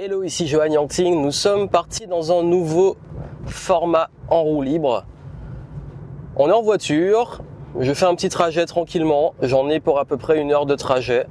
Hello, ici Johan Yangting. Nous sommes partis dans un nouveau format en roue libre. On est en voiture. Je fais un petit trajet tranquillement. J'en ai pour à peu près une heure de trajet.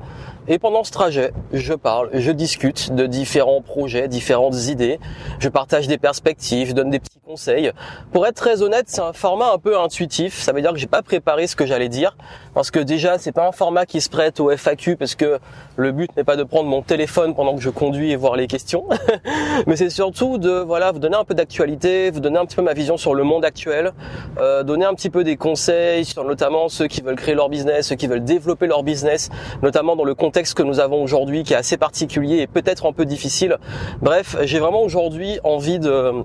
Et pendant ce trajet, je parle, je discute de différents projets, différentes idées. Je partage des perspectives, je donne des petits conseils. Pour être très honnête, c'est un format un peu intuitif. Ça veut dire que j'ai pas préparé ce que j'allais dire parce que déjà, c'est pas un format qui se prête au FAQ parce que le but n'est pas de prendre mon téléphone pendant que je conduis et voir les questions, mais c'est surtout de voilà vous donner un peu d'actualité, vous donner un petit peu ma vision sur le monde actuel, euh, donner un petit peu des conseils sur notamment ceux qui veulent créer leur business, ceux qui veulent développer leur business, notamment dans le contexte que nous avons aujourd'hui qui est assez particulier et peut-être un peu difficile. Bref, j'ai vraiment aujourd'hui envie de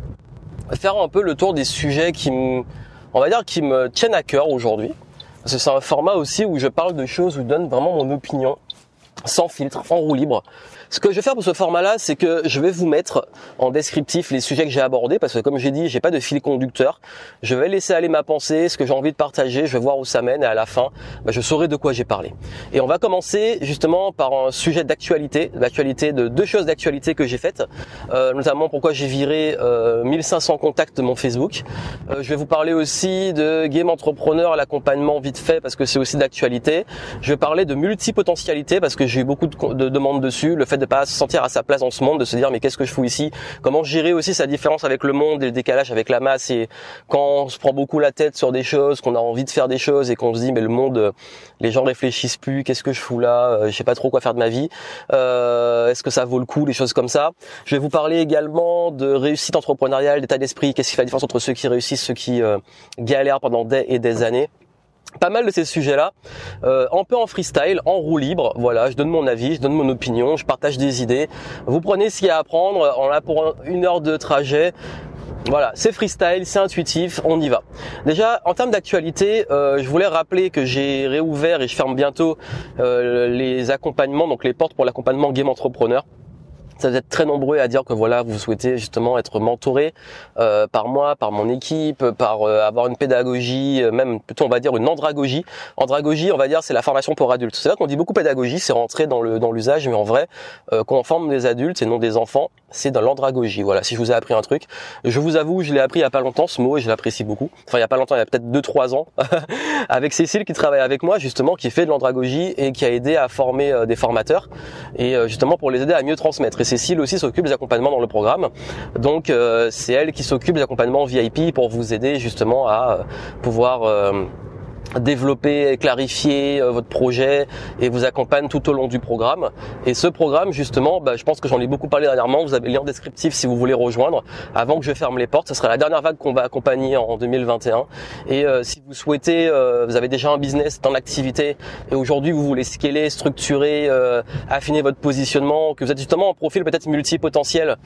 faire un peu le tour des sujets qui me, on va dire, qui me tiennent à cœur aujourd'hui. C'est un format aussi où je parle de choses, où je donne vraiment mon opinion, sans filtre, en roue libre. Ce que je vais faire pour ce format-là, c'est que je vais vous mettre en descriptif les sujets que j'ai abordés, parce que comme j'ai dit, j'ai pas de fil conducteur. Je vais laisser aller ma pensée, ce que j'ai envie de partager, je vais voir où ça mène, et à la fin, bah, je saurai de quoi j'ai parlé. Et on va commencer justement par un sujet d'actualité, d'actualité de deux choses d'actualité que j'ai faites, euh, notamment pourquoi j'ai viré euh, 1500 contacts de mon Facebook. Euh, je vais vous parler aussi de Game Entrepreneur, l'accompagnement vite fait, parce que c'est aussi d'actualité. Je vais parler de multipotentialité, parce que j'ai eu beaucoup de, de demandes dessus, le fait de pas se sentir à sa place dans ce monde, de se dire mais qu'est-ce que je fous ici? Comment gérer aussi sa différence avec le monde et le décalage avec la masse? Et quand on se prend beaucoup la tête sur des choses, qu'on a envie de faire des choses et qu'on se dit mais le monde, les gens réfléchissent plus, qu'est-ce que je fous là? Euh, Je sais pas trop quoi faire de ma vie. Euh, Est-ce que ça vaut le coup Les choses comme ça? Je vais vous parler également de réussite entrepreneuriale, d'état d'esprit. Qu'est-ce qui fait la différence entre ceux qui réussissent, ceux qui euh, galèrent pendant des et des années? Pas mal de ces sujets-là, euh, un peu en freestyle, en roue libre. Voilà, je donne mon avis, je donne mon opinion, je partage des idées. Vous prenez ce qu'il y a à prendre. On a pour une heure de trajet. Voilà, c'est freestyle, c'est intuitif, on y va. Déjà, en termes d'actualité, euh, je voulais rappeler que j'ai réouvert et je ferme bientôt euh, les accompagnements, donc les portes pour l'accompagnement Game Entrepreneur vous êtes très nombreux à dire que voilà, vous souhaitez justement être mentoré euh, par moi, par mon équipe, par euh, avoir une pédagogie, euh, même plutôt on va dire une andragogie. Andragogie, on va dire, c'est la formation pour adultes. C'est vrai qu'on dit beaucoup pédagogie, c'est rentré dans le dans l'usage, mais en vrai, euh, quand on forme des adultes et non des enfants, c'est dans l'andragogie. Voilà, si je vous ai appris un truc, je vous avoue, je l'ai appris il y a pas longtemps ce mot et je l'apprécie beaucoup. Enfin, il y a pas longtemps, il y a peut-être 2-3 ans, avec Cécile qui travaille avec moi justement, qui fait de l'andragogie et qui a aidé à former des formateurs et justement pour les aider à mieux transmettre. Cécile aussi s'occupe des accompagnements dans le programme. Donc euh, c'est elle qui s'occupe des accompagnements VIP pour vous aider justement à euh, pouvoir développer, clarifier euh, votre projet et vous accompagne tout au long du programme. Et ce programme, justement, bah, je pense que j'en ai beaucoup parlé dernièrement. Vous avez le lien descriptif si vous voulez rejoindre. Avant que je ferme les portes, ce sera la dernière vague qu'on va accompagner en 2021. Et euh, si vous souhaitez, euh, vous avez déjà un business dans l'activité et aujourd'hui vous voulez scaler, structurer, affiner votre positionnement, que vous êtes justement en profil peut-être multipotentiel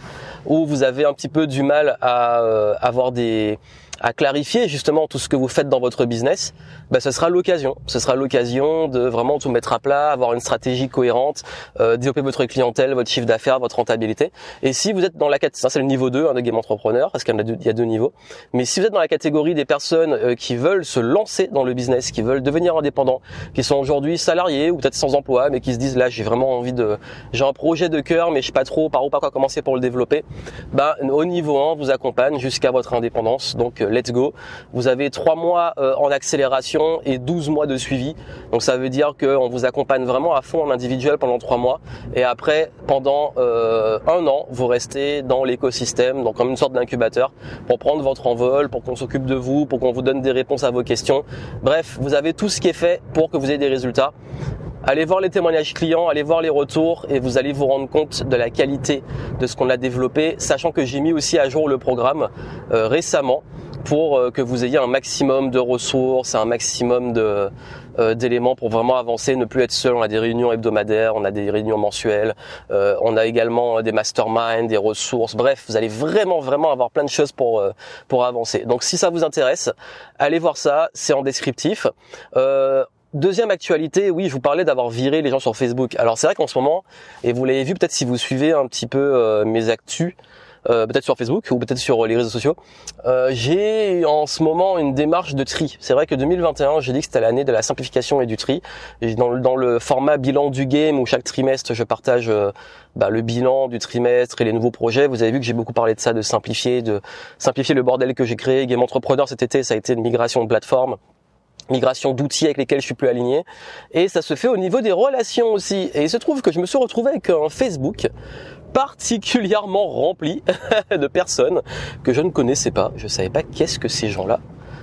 où vous avez un petit peu du mal à avoir des à clarifier justement tout ce que vous faites dans votre business, bah, ce sera l'occasion. Ce sera l'occasion de vraiment tout mettre à plat, avoir une stratégie cohérente, euh, développer votre clientèle, votre chiffre d'affaires, votre rentabilité. Et si vous êtes dans la catégorie, ça c'est le niveau 2 hein, de Game Entrepreneur, parce qu'il y, a deux, y a deux niveaux. Mais si vous êtes dans la catégorie des personnes euh, qui veulent se lancer dans le business, qui veulent devenir indépendants, qui sont aujourd'hui salariés ou peut-être sans emploi, mais qui se disent là j'ai vraiment envie de, j'ai un projet de cœur, mais je sais pas trop par où par quoi commencer pour le développer, bah au niveau 1 vous accompagne jusqu'à votre indépendance. Donc let's go. Vous avez trois mois euh, en accélération et 12 mois de suivi. Donc ça veut dire qu'on vous accompagne vraiment à fond en individuel pendant trois mois. Et après, pendant euh, un an, vous restez dans l'écosystème, donc comme une sorte d'incubateur, pour prendre votre envol, pour qu'on s'occupe de vous, pour qu'on vous donne des réponses à vos questions. Bref, vous avez tout ce qui est fait pour que vous ayez des résultats. Allez voir les témoignages clients, allez voir les retours et vous allez vous rendre compte de la qualité de ce qu'on a développé, sachant que j'ai mis aussi à jour le programme euh, récemment pour euh, que vous ayez un maximum de ressources, un maximum de euh, d'éléments pour vraiment avancer, ne plus être seul. On a des réunions hebdomadaires, on a des réunions mensuelles, euh, on a également des masterminds, des ressources. Bref, vous allez vraiment vraiment avoir plein de choses pour pour avancer. Donc si ça vous intéresse, allez voir ça, c'est en descriptif. Deuxième actualité, oui, je vous parlais d'avoir viré les gens sur Facebook. Alors c'est vrai qu'en ce moment, et vous l'avez vu peut-être si vous suivez un petit peu mes actus, euh, peut-être sur Facebook ou peut-être sur les réseaux sociaux. Euh, j'ai en ce moment une démarche de tri. C'est vrai que 2021, j'ai dit que c'était l'année de la simplification et du tri. dans, dans, le format bilan du game où chaque trimestre je partage euh, bah, le bilan du trimestre et les nouveaux projets. Vous avez vu que j'ai beaucoup parlé de ça, de simplifier, de simplifier le bordel que j'ai créé. Game Entrepreneur cet été, ça a été une migration de plateforme migration d'outils avec lesquels je suis plus aligné et ça se fait au niveau des relations aussi et il se trouve que je me suis retrouvé avec un Facebook particulièrement rempli de personnes que je ne connaissais pas. Je savais pas qu'est-ce que ces gens-là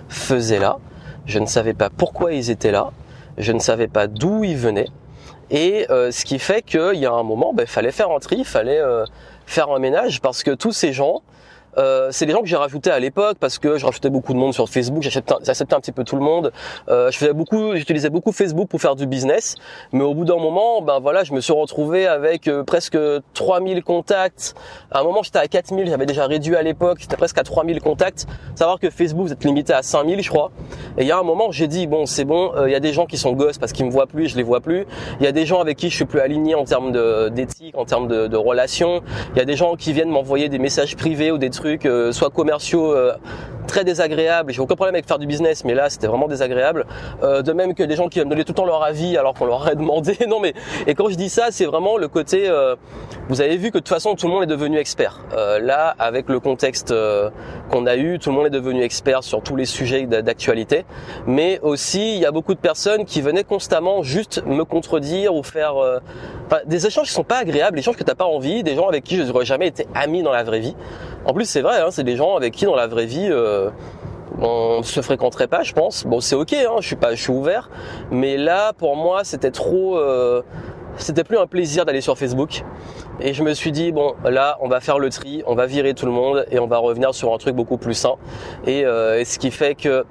faisaient là. Je ne savais pas pourquoi ils étaient là. Je ne savais pas d'où ils venaient. Et euh, ce qui fait qu'il y a un moment, il ben, fallait faire un tri, il fallait euh, faire un ménage parce que tous ces gens, euh, c'est des gens que j'ai rajoutés à l'époque parce que je rajoutais beaucoup de monde sur Facebook, j'acceptais un petit peu tout le monde. Euh, je faisais beaucoup, j'utilisais beaucoup Facebook pour faire du business, mais au bout d'un moment, ben voilà, je me suis retrouvé avec euh, presque 3000 contacts. À un moment, j'étais à 4000, j'avais déjà réduit à l'époque, j'étais presque à 3000 contacts. Savoir que Facebook, vous êtes limité à 5000, je crois. Et il y a un moment, j'ai dit bon, c'est bon, euh, il y a des gens qui sont gosses parce qu'ils me voient plus, je les vois plus. Il y a des gens avec qui je suis plus aligné en termes d'éthique, en termes de, de relations. Il y a des gens qui viennent m'envoyer des messages privés ou des trucs euh, soit commerciaux euh, très désagréables. J'ai aucun problème avec faire du business, mais là c'était vraiment désagréable. Euh, de même que des gens qui me donner tout le temps leur avis alors qu'on leur a demandé. non mais et quand je dis ça, c'est vraiment le côté. vous avez vu que de toute façon tout le monde est devenu expert. là, avec le contexte qu'on a eu, tout le monde est devenu expert sur tous les sujets d'actualité. Mais aussi, il y a beaucoup de personnes qui venaient constamment juste me contredire ou faire des échanges qui sont pas agréables, des échanges que t'as pas envie, des gens avec qui je n'aurais jamais été ami dans la vraie vie. En plus, c'est vrai, hein, c'est des gens avec qui dans la vraie vie euh, on se fréquenterait pas, je pense. Bon, c'est ok, hein, je suis pas, je suis ouvert, mais là, pour moi, c'était trop. Euh, c'était plus un plaisir d'aller sur Facebook. Et je me suis dit bon là on va faire le tri, on va virer tout le monde et on va revenir sur un truc beaucoup plus sain. Et, euh, et ce qui fait que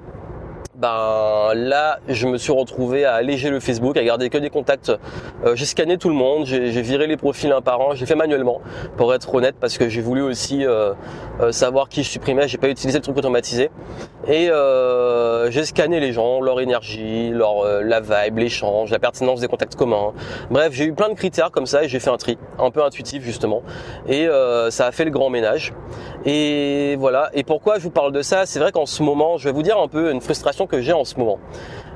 ben là je me suis retrouvé à alléger le Facebook, à garder que des contacts. Euh, j'ai scanné tout le monde, j'ai viré les profils un par un, j'ai fait manuellement pour être honnête parce que j'ai voulu aussi euh, euh, savoir qui je supprimais, j'ai pas utilisé le truc automatisé et j'ai scanné les gens, leur énergie, leur la vibe, l'échange, la pertinence des contacts communs. Bref, j'ai eu plein de critères comme ça et j'ai fait un tri, un peu intuitif justement et ça a fait le grand ménage. Et voilà. Et pourquoi je vous parle de ça? C'est vrai qu'en ce moment, je vais vous dire un peu une frustration que j'ai en ce moment.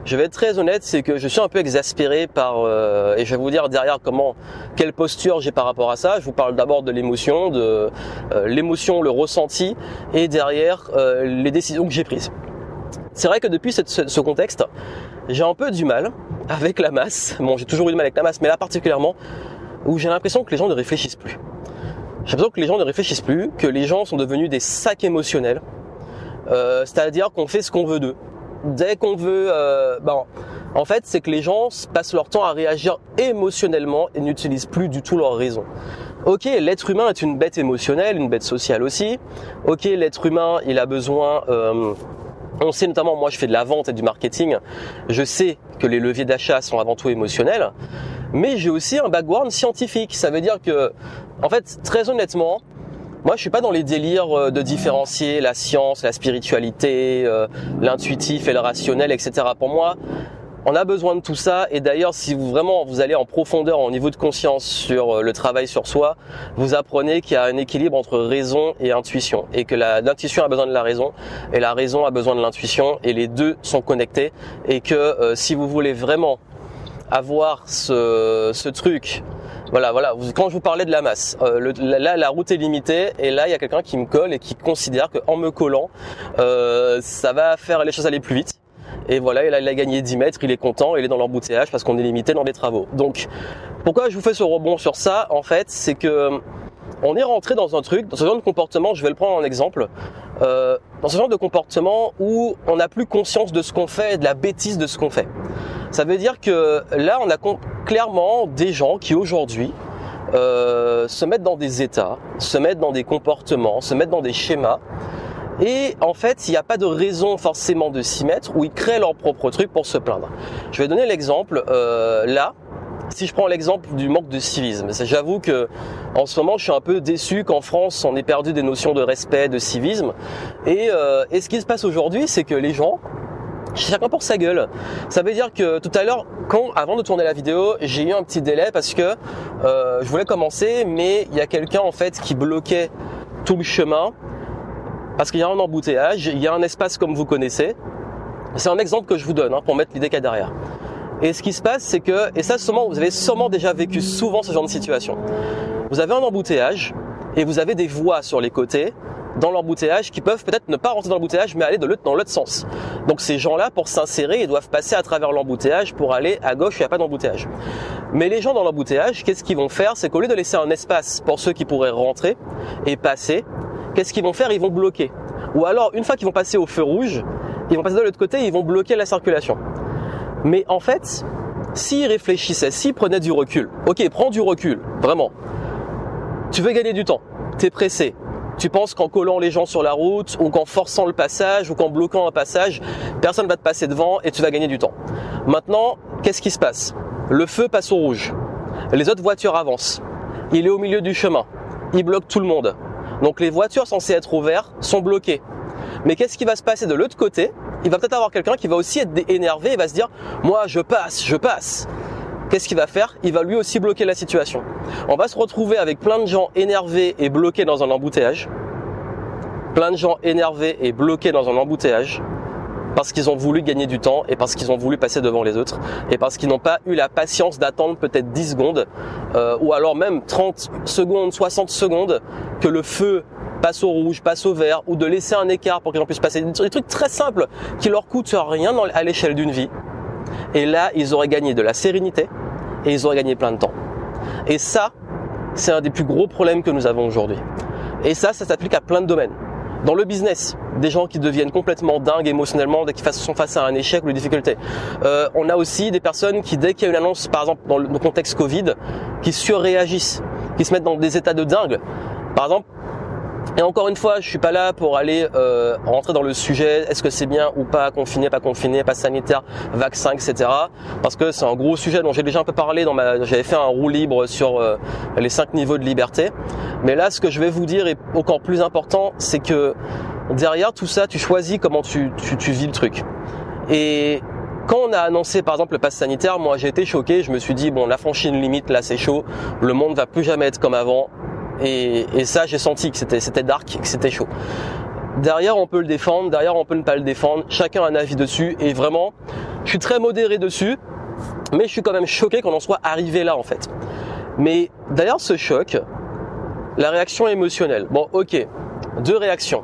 Je vais être très honnête, c'est que je suis un peu exaspéré par euh, et je vais vous dire derrière comment quelle posture j'ai par rapport à ça. Je vous parle d'abord de l'émotion, de euh, l'émotion, le ressenti et derrière euh, les décisions que j'ai prises. C'est vrai que depuis ce, contexte, j'ai un peu du mal avec la masse. Bon, j'ai toujours eu du mal avec la masse, mais là particulièrement où j'ai l'impression que les gens ne réfléchissent plus. J'ai l'impression que les gens ne réfléchissent plus, que les gens sont devenus des sacs émotionnels. C'est-à-dire qu'on fait ce qu'on veut d'eux. Dès qu'on veut, euh, ben, en fait, c'est que les gens passent leur temps à réagir émotionnellement et n'utilisent plus du tout leur raison. Ok, l'être humain est une bête émotionnelle, une bête sociale aussi. Ok, l'être humain, il a besoin. Euh, on sait notamment, moi, je fais de la vente et du marketing. Je sais que les leviers d'achat sont avant tout émotionnels mais j'ai aussi un background scientifique. Ça veut dire que, en fait, très honnêtement, moi, je suis pas dans les délires euh, de différencier la science, la spiritualité, euh, l'intuitif et le rationnel, etc. Pour moi, on a besoin de tout ça. Et d'ailleurs, si vous vraiment vous allez en profondeur au niveau de conscience sur euh, le travail sur soi, vous apprenez qu'il y a un équilibre entre raison et intuition, et que l'intuition a besoin de la raison et la raison a besoin de l'intuition, et les deux sont connectés. Et que si vous voulez vraiment avoir ce, ce truc. Voilà, voilà. Quand je vous parlais de la masse, euh, là la route est limitée et là il y a quelqu'un qui me colle et qui considère qu'en me collant, euh, ça va faire les choses aller plus vite. Et voilà, il a, il a gagné 10 mètres, il est content, il est dans l'embouteillage parce qu'on est limité dans les travaux. Donc, pourquoi je vous fais ce rebond sur ça En fait, c'est que on est rentré dans un truc, dans ce genre de comportement, je vais le prendre en exemple, euh, dans ce genre de comportement où on n'a plus conscience de ce qu'on fait et de la bêtise de ce qu'on fait. Ça veut dire que là, on a clairement des gens qui aujourd'hui euh, se mettent dans des états, se mettent dans des comportements, se mettent dans des schémas. Et en fait, il n'y a pas de raison forcément de s'y mettre où ils créent leur propre truc pour se plaindre. Je vais donner l'exemple euh, là. Si je prends l'exemple du manque de civisme, j'avoue que en ce moment, je suis un peu déçu qu'en France, on ait perdu des notions de respect, de civisme. Et, euh, et ce qui se passe aujourd'hui, c'est que les gens chacun pour sa gueule. Ça veut dire que tout à l'heure, quand avant de tourner la vidéo, j'ai eu un petit délai parce que euh, je voulais commencer, mais il y a quelqu'un en fait qui bloquait tout le chemin parce qu'il y a un embouteillage, il y a un espace comme vous connaissez. C'est un exemple que je vous donne hein, pour mettre l'idée qu'il y a derrière. Et ce qui se passe, c'est que, et ça sûrement, vous avez sûrement déjà vécu souvent ce genre de situation. Vous avez un embouteillage et vous avez des voies sur les côtés dans l'embouteillage qui peuvent peut-être ne pas rentrer dans l'embouteillage mais aller dans l'autre sens. Donc ces gens-là, pour s'insérer, ils doivent passer à travers l'embouteillage pour aller à gauche, il n'y a pas d'embouteillage. Mais les gens dans l'embouteillage, qu'est-ce qu'ils vont faire? C'est qu'au lieu de laisser un espace pour ceux qui pourraient rentrer et passer, qu'est-ce qu'ils vont faire? Ils vont bloquer. Ou alors, une fois qu'ils vont passer au feu rouge, ils vont passer de l'autre côté, ils vont bloquer la circulation. Mais en fait, s'ils réfléchissaient, s'ils prenaient du recul, ok, prends du recul, vraiment. Tu veux gagner du temps, t'es pressé, tu penses qu'en collant les gens sur la route ou qu'en forçant le passage ou qu'en bloquant un passage, personne va te passer devant et tu vas gagner du temps. Maintenant, qu'est-ce qui se passe? Le feu passe au rouge. Les autres voitures avancent. Il est au milieu du chemin. Il bloque tout le monde. Donc les voitures censées être ouvertes sont bloquées. Mais qu'est-ce qui va se passer de l'autre côté? Il va peut-être avoir quelqu'un qui va aussi être énervé et va se dire "Moi, je passe, je passe." Qu'est-ce qu'il va faire? Il va lui aussi bloquer la situation. On va se retrouver avec plein de gens énervés et bloqués dans un embouteillage. Plein de gens énervés et bloqués dans un embouteillage parce qu'ils ont voulu gagner du temps et parce qu'ils ont voulu passer devant les autres et parce qu'ils n'ont pas eu la patience d'attendre peut-être 10 secondes euh, ou alors même 30 secondes, 60 secondes que le feu passe au rouge, passe au vert ou de laisser un écart pour que les gens puissent passer. Des trucs très simples qui leur coûtent rien à l'échelle d'une vie et là, ils auraient gagné de la sérénité et ils auraient gagné plein de temps. Et ça, c'est un des plus gros problèmes que nous avons aujourd'hui. Et ça, ça s'applique à plein de domaines. Dans le business, des gens qui deviennent complètement dingues émotionnellement dès qu'ils sont face à un échec ou une difficulté. Euh, on a aussi des personnes qui, dès qu'il y a une annonce, par exemple dans le contexte Covid, qui surréagissent, qui se mettent dans des états de dingue. Par exemple, et encore une fois, je suis pas là pour aller euh, rentrer dans le sujet, est-ce que c'est bien ou pas confiné, pas confiné, pas sanitaire, vaccin, etc. Parce que c'est un gros sujet dont j'ai déjà un peu parlé dans ma, j'avais fait un roue libre sur euh, les cinq niveaux de liberté. Mais là, ce que je vais vous dire est encore plus important, c'est que derrière tout ça, tu choisis comment tu, tu, vis le truc. Et quand on a annoncé par exemple le pass sanitaire, moi j'ai été choqué, je me suis dit bon, on a franchi une limite, là c'est chaud, le monde va plus jamais être comme avant, et, ça, j'ai senti que c'était, dark, que c'était chaud. Derrière, on peut le défendre, derrière, on peut ne pas le défendre. Chacun a un avis dessus. Et vraiment, je suis très modéré dessus, mais je suis quand même choqué qu'on en soit arrivé là, en fait. Mais derrière ce choc, la réaction émotionnelle. Bon, ok, deux réactions.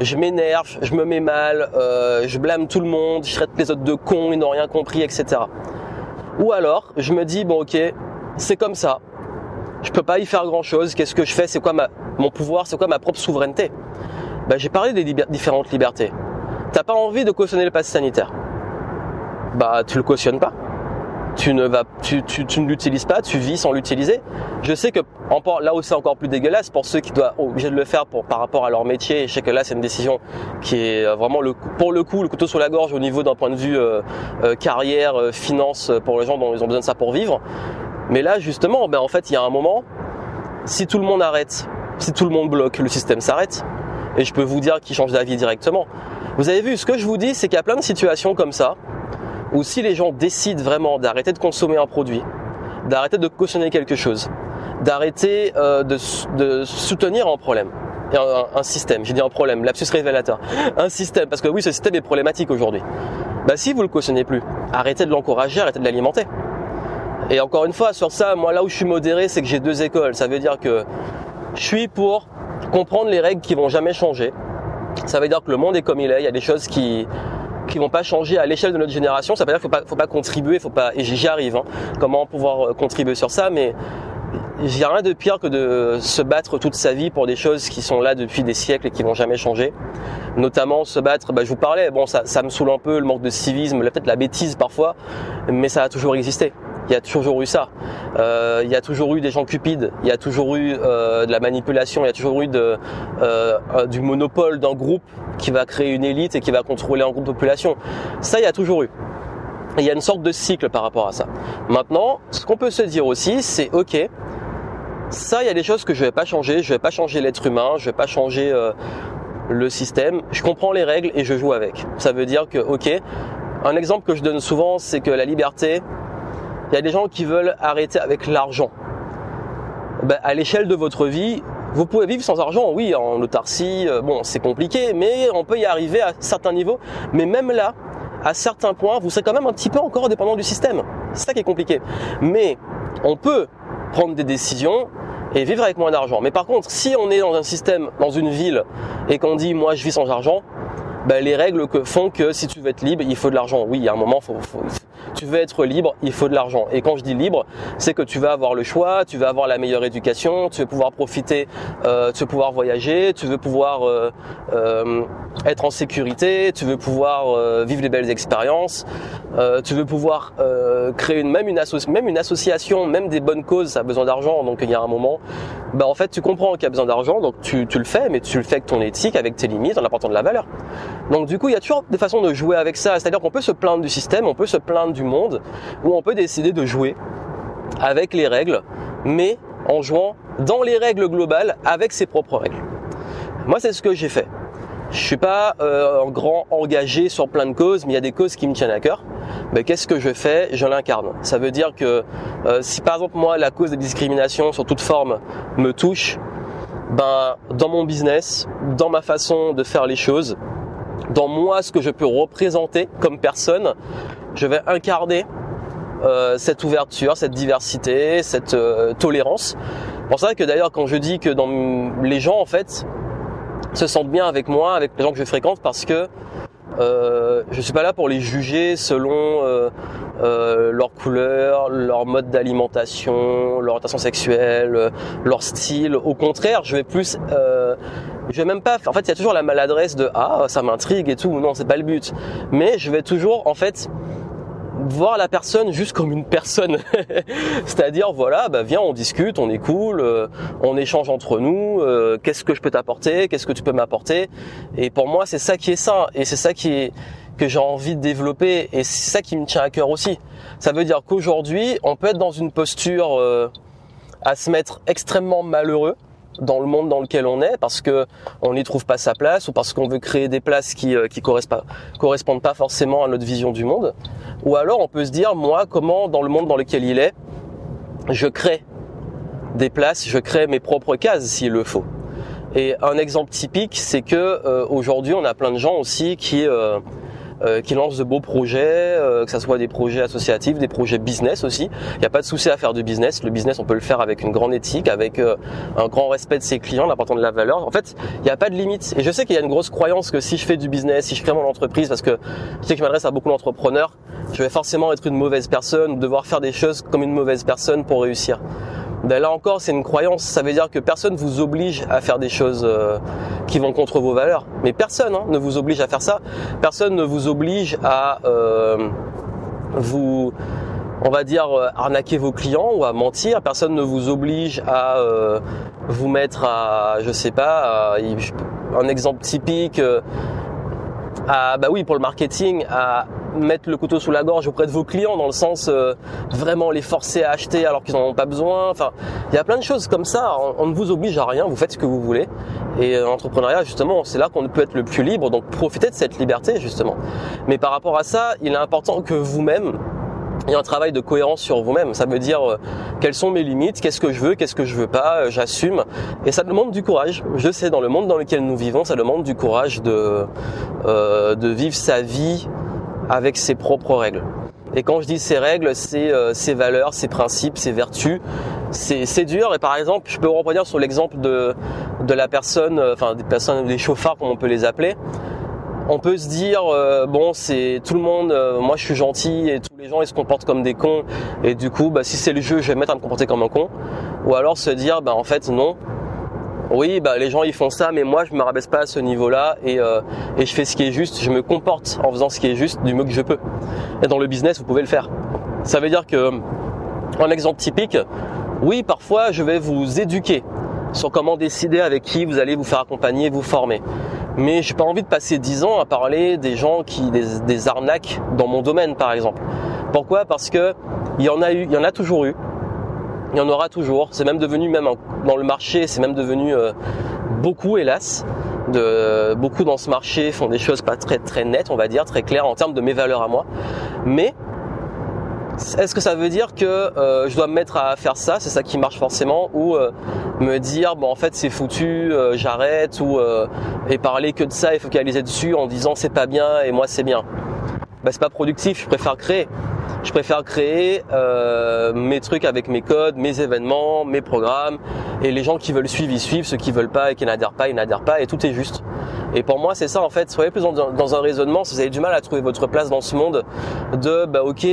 Je m'énerve, je me mets mal, euh, je blâme tout le monde, je traite les autres de cons, ils n'ont rien compris, etc. Ou alors, je me dis, bon ok, c'est comme ça, je peux pas y faire grand chose. Qu'est-ce que je fais? C'est quoi ma, mon pouvoir? C'est quoi ma propre souveraineté? Ben, J'ai parlé des différentes libertés. T'as pas envie de cautionner le pass sanitaire? Bah tu le cautionnes pas. Tu ne vas, tu, tu, tu ne l'utilises pas, tu vis sans l'utiliser. Je sais que là où c'est encore plus dégueulasse pour ceux qui doivent obligés de le faire pour, par rapport à leur métier. Je sais que là c'est une décision qui est euh, vraiment le, pour le coup le couteau sur la gorge au niveau d'un point de vue euh, euh, carrière, finance pour les gens dont ils ont besoin de ça pour vivre. Mais là, justement, ben, en fait, il y a un moment, si tout le monde arrête, si tout le monde bloque, le système s'arrête. Et je peux vous dire qu'il change d'avis directement. Vous avez vu, ce que je vous dis, c'est qu'il y a plein de situations comme ça, où si les gens décident vraiment d'arrêter de consommer un produit, d'arrêter de cautionner quelque chose, d'arrêter euh, de, soutenir un problème, un, système, j'ai dit un problème, lapsus révélateur, un système, parce que oui, ce système est problématique aujourd'hui. Bah si vous le cautionnez plus, arrêtez de l'encourager, arrêtez de l'alimenter. Et encore une fois, sur ça, moi là où je suis modéré, c'est que j'ai deux écoles. Ça veut dire que je suis pour comprendre les règles qui vont jamais changer. Ça veut dire que le monde est comme il est. Il y a des choses qui qui vont pas changer à l'échelle de notre génération. Ça veut dire qu'il faut pas, faut pas contribuer, faut pas. Et j'y arrive. Hein, comment pouvoir euh, contribuer sur ça, mais il n'y a rien de pire que de se battre toute sa vie pour des choses qui sont là depuis des siècles et qui vont jamais changer. Notamment se battre, bah, je vous parlais, bon ça, ça me saoule un peu le manque de civisme, peut-être la bêtise parfois, mais ça a toujours existé. Il y a toujours eu ça. Euh, il y a toujours eu des gens cupides. Il y a toujours eu euh, de la manipulation. Il y a toujours eu de, euh, du monopole d'un groupe qui va créer une élite et qui va contrôler un groupe de population. Ça, il y a toujours eu. il y a une sorte de cycle par rapport à ça. Maintenant, ce qu'on peut se dire aussi, c'est ok. Ça, il y a des choses que je vais pas changer. Je vais pas changer l'être humain. Je vais pas changer le système. Je comprends les règles et je joue avec. Ça veut dire que ok. Un exemple que je donne souvent, c'est que la liberté, il y a des gens qui veulent arrêter avec l'argent. Ben, à l'échelle de votre vie, Vous pouvez vivre sans argent, oui, en autarcie, euh, bon, c'est compliqué, mais on peut y arriver à certains niveaux. Mais même là, à certains points, vous serez quand même un petit peu encore dépendant du système. C'est ça qui est compliqué. Mais on peut prendre des décisions et vivre avec moins d'argent. Mais par contre, si on est dans un système, dans une ville, et qu'on dit moi je vis sans argent, ben, les règles que font que si tu veux être libre, il faut de l'argent. Oui, il y a un moment, faut, faut, tu veux être libre, il faut de l'argent. Et quand je dis libre, c'est que tu vas avoir le choix, tu vas avoir la meilleure éducation, tu veux pouvoir profiter, euh, tu veux pouvoir voyager, tu veux pouvoir euh, euh, être en sécurité, tu veux pouvoir euh, vivre des belles expériences, euh, tu veux pouvoir créer une, même, une même une association, même des bonnes causes, ça a besoin d'argent. Donc il y a un moment, bah, en fait tu comprends qu'il y a besoin d'argent, donc tu, tu le fais, mais tu le fais avec ton éthique, avec tes limites, en apportant de la valeur. Donc du coup, il y a toujours des façons de jouer avec ça. C'est-à-dire qu'on peut se plaindre du système, on peut se plaindre du monde, ou on peut décider de jouer avec les règles, mais en jouant dans les règles globales avec ses propres règles. Moi, c'est ce que j'ai fait. Je suis pas euh, un grand engagé sur plein de causes, mais il y a des causes qui me tiennent à cœur. Mais qu'est-ce que je fais? Je l'incarne. Ça veut dire que euh, si par exemple moi la cause des discriminations sur toute forme me touche, ben dans mon business, dans ma façon de faire les choses, dans moi ce que je peux représenter comme personne, je vais incarner euh, cette ouverture, cette diversité, cette euh, tolérance. C'est pour ça que d'ailleurs quand je dis que dans les gens en fait se sentent bien avec moi, avec les gens que je fréquente, parce que euh, je suis pas là pour les juger selon euh, euh, leur couleur, leur mode d'alimentation, leur orientation sexuelle, leur style. Au contraire, je vais plus, euh, je vais même pas. En fait, il y a toujours la maladresse de ah ça m'intrigue et tout. Non, c'est pas le but. Mais je vais toujours en fait voir la personne juste comme une personne. C'est-à-dire, voilà, bah viens, on discute, on est cool, euh, on échange entre nous, euh, qu'est-ce que je peux t'apporter, qu'est-ce que tu peux m'apporter. Et pour moi, c'est ça qui est sain, et c'est ça qui est que j'ai envie de développer, et c'est ça qui me tient à cœur aussi. Ça veut dire qu'aujourd'hui, on peut être dans une posture euh, à se mettre extrêmement malheureux, dans le monde dans lequel on est parce que on n'y trouve pas sa place ou parce qu'on veut créer des places qui qui correspondent pas forcément à notre vision du monde ou alors on peut se dire, moi, comment dans le monde dans lequel il est, je crée des places, je crée mes propres cases s'il le faut. Et un exemple typique, c'est que euh, aujourd'hui, on a plein de gens aussi qui euh, euh, qui lancent de beaux projets, euh, que ce soit des projets associatifs, des projets business aussi. Il n'y a pas de souci à faire du business. Le business, on peut le faire avec une grande éthique, avec euh, un grand respect de ses clients, l'important de la valeur. En fait, il n'y a pas de limite. Et je sais qu'il y a une grosse croyance que si je fais du business, si je crée mon entreprise, parce que je sais que je m'adresse à beaucoup d'entrepreneurs, je vais forcément être une mauvaise personne, devoir faire des choses comme une mauvaise personne pour réussir. Ben là encore, c'est une croyance. Ça veut dire que personne vous oblige à faire des choses euh, qui vont contre vos valeurs. Mais personne hein, ne vous oblige à faire ça. Personne ne vous oblige à euh, vous, on va dire, euh, arnaquer vos clients ou à mentir. Personne ne vous oblige à vous mettre à, je sais pas, un exemple typique. à, bah oui, pour le marketing, à mettre le couteau sous la gorge auprès de vos clients dans le sens euh, vraiment les forcer à acheter alors qu'ils n'en ont pas besoin. Enfin, il y a plein de choses comme ça. On, ne vous oblige à rien, vous faites ce que vous voulez. Et l'entrepreneuriat, euh, justement, c'est là qu'on peut être le plus libre. Donc profitez de cette liberté justement. Mais par rapport à ça, il est important que vous-même il y a un travail de cohérence sur vous-même. Ça veut dire euh, quelles sont mes limites, qu'est-ce que je veux, qu'est-ce que je veux pas, j'assume. Et ça demande du courage. Je sais, dans le monde dans lequel nous vivons, ça demande du courage de, euh, de vivre sa vie avec ses propres règles. Et quand je dis ces règles, c'est euh, ses valeurs, ses principes, ses vertus. C'est dur. Et par exemple, je peux reprendre sur l'exemple de, de la personne, euh, enfin des personnes, des chauffards comme on peut les appeler. On peut se dire euh, bon c'est tout le monde, moi je suis gentil et tous les gens ils se comportent comme des cons et du coup bah si c'est le jeu je vais me mettre à me comporter comme un con. Ou alors se dire bah en fait non, oui, bah, les gens ils font ça, mais moi je me rabaisse pas à ce niveau-là et, euh, et je fais ce qui est juste, je me comporte en faisant ce qui est juste du mieux que je peux. Et dans le business, vous pouvez le faire. Ça veut dire que, un exemple typique, oui, parfois je vais vous éduquer sur comment décider avec qui vous allez vous faire accompagner, vous former. Mais j'ai pas envie de passer 10 ans à parler des gens qui des, des arnaques dans mon domaine par exemple. Pourquoi? Parce que il y en a toujours eu il y en aura toujours. C'est même devenu, même dans le marché, c'est même devenu euh, beaucoup, hélas. De, beaucoup dans ce marché font des choses pas très très nettes, on va dire, très claires en termes de mes valeurs à moi. Mais est-ce que ça veut dire que euh, je dois me mettre à faire ça? C'est ça qui marche forcément Ou euh, me dire bon en fait c'est foutu, j'arrête ou et parler que de ça et focaliser dessus en disant c'est pas bien et moi c'est bien. Bah c'est pas productif, je préfère créer. Je préfère créer euh, mes trucs avec mes codes, mes événements, mes programmes et les gens qui veulent suivre ils suivent, ceux qui veulent pas et qui n'adhèrent pas ils n'adhèrent pas et tout est juste. Et pour moi c'est ça en fait, soyez plus dans, un raisonnement si vous avez du mal à trouver votre place dans ce monde de bah ok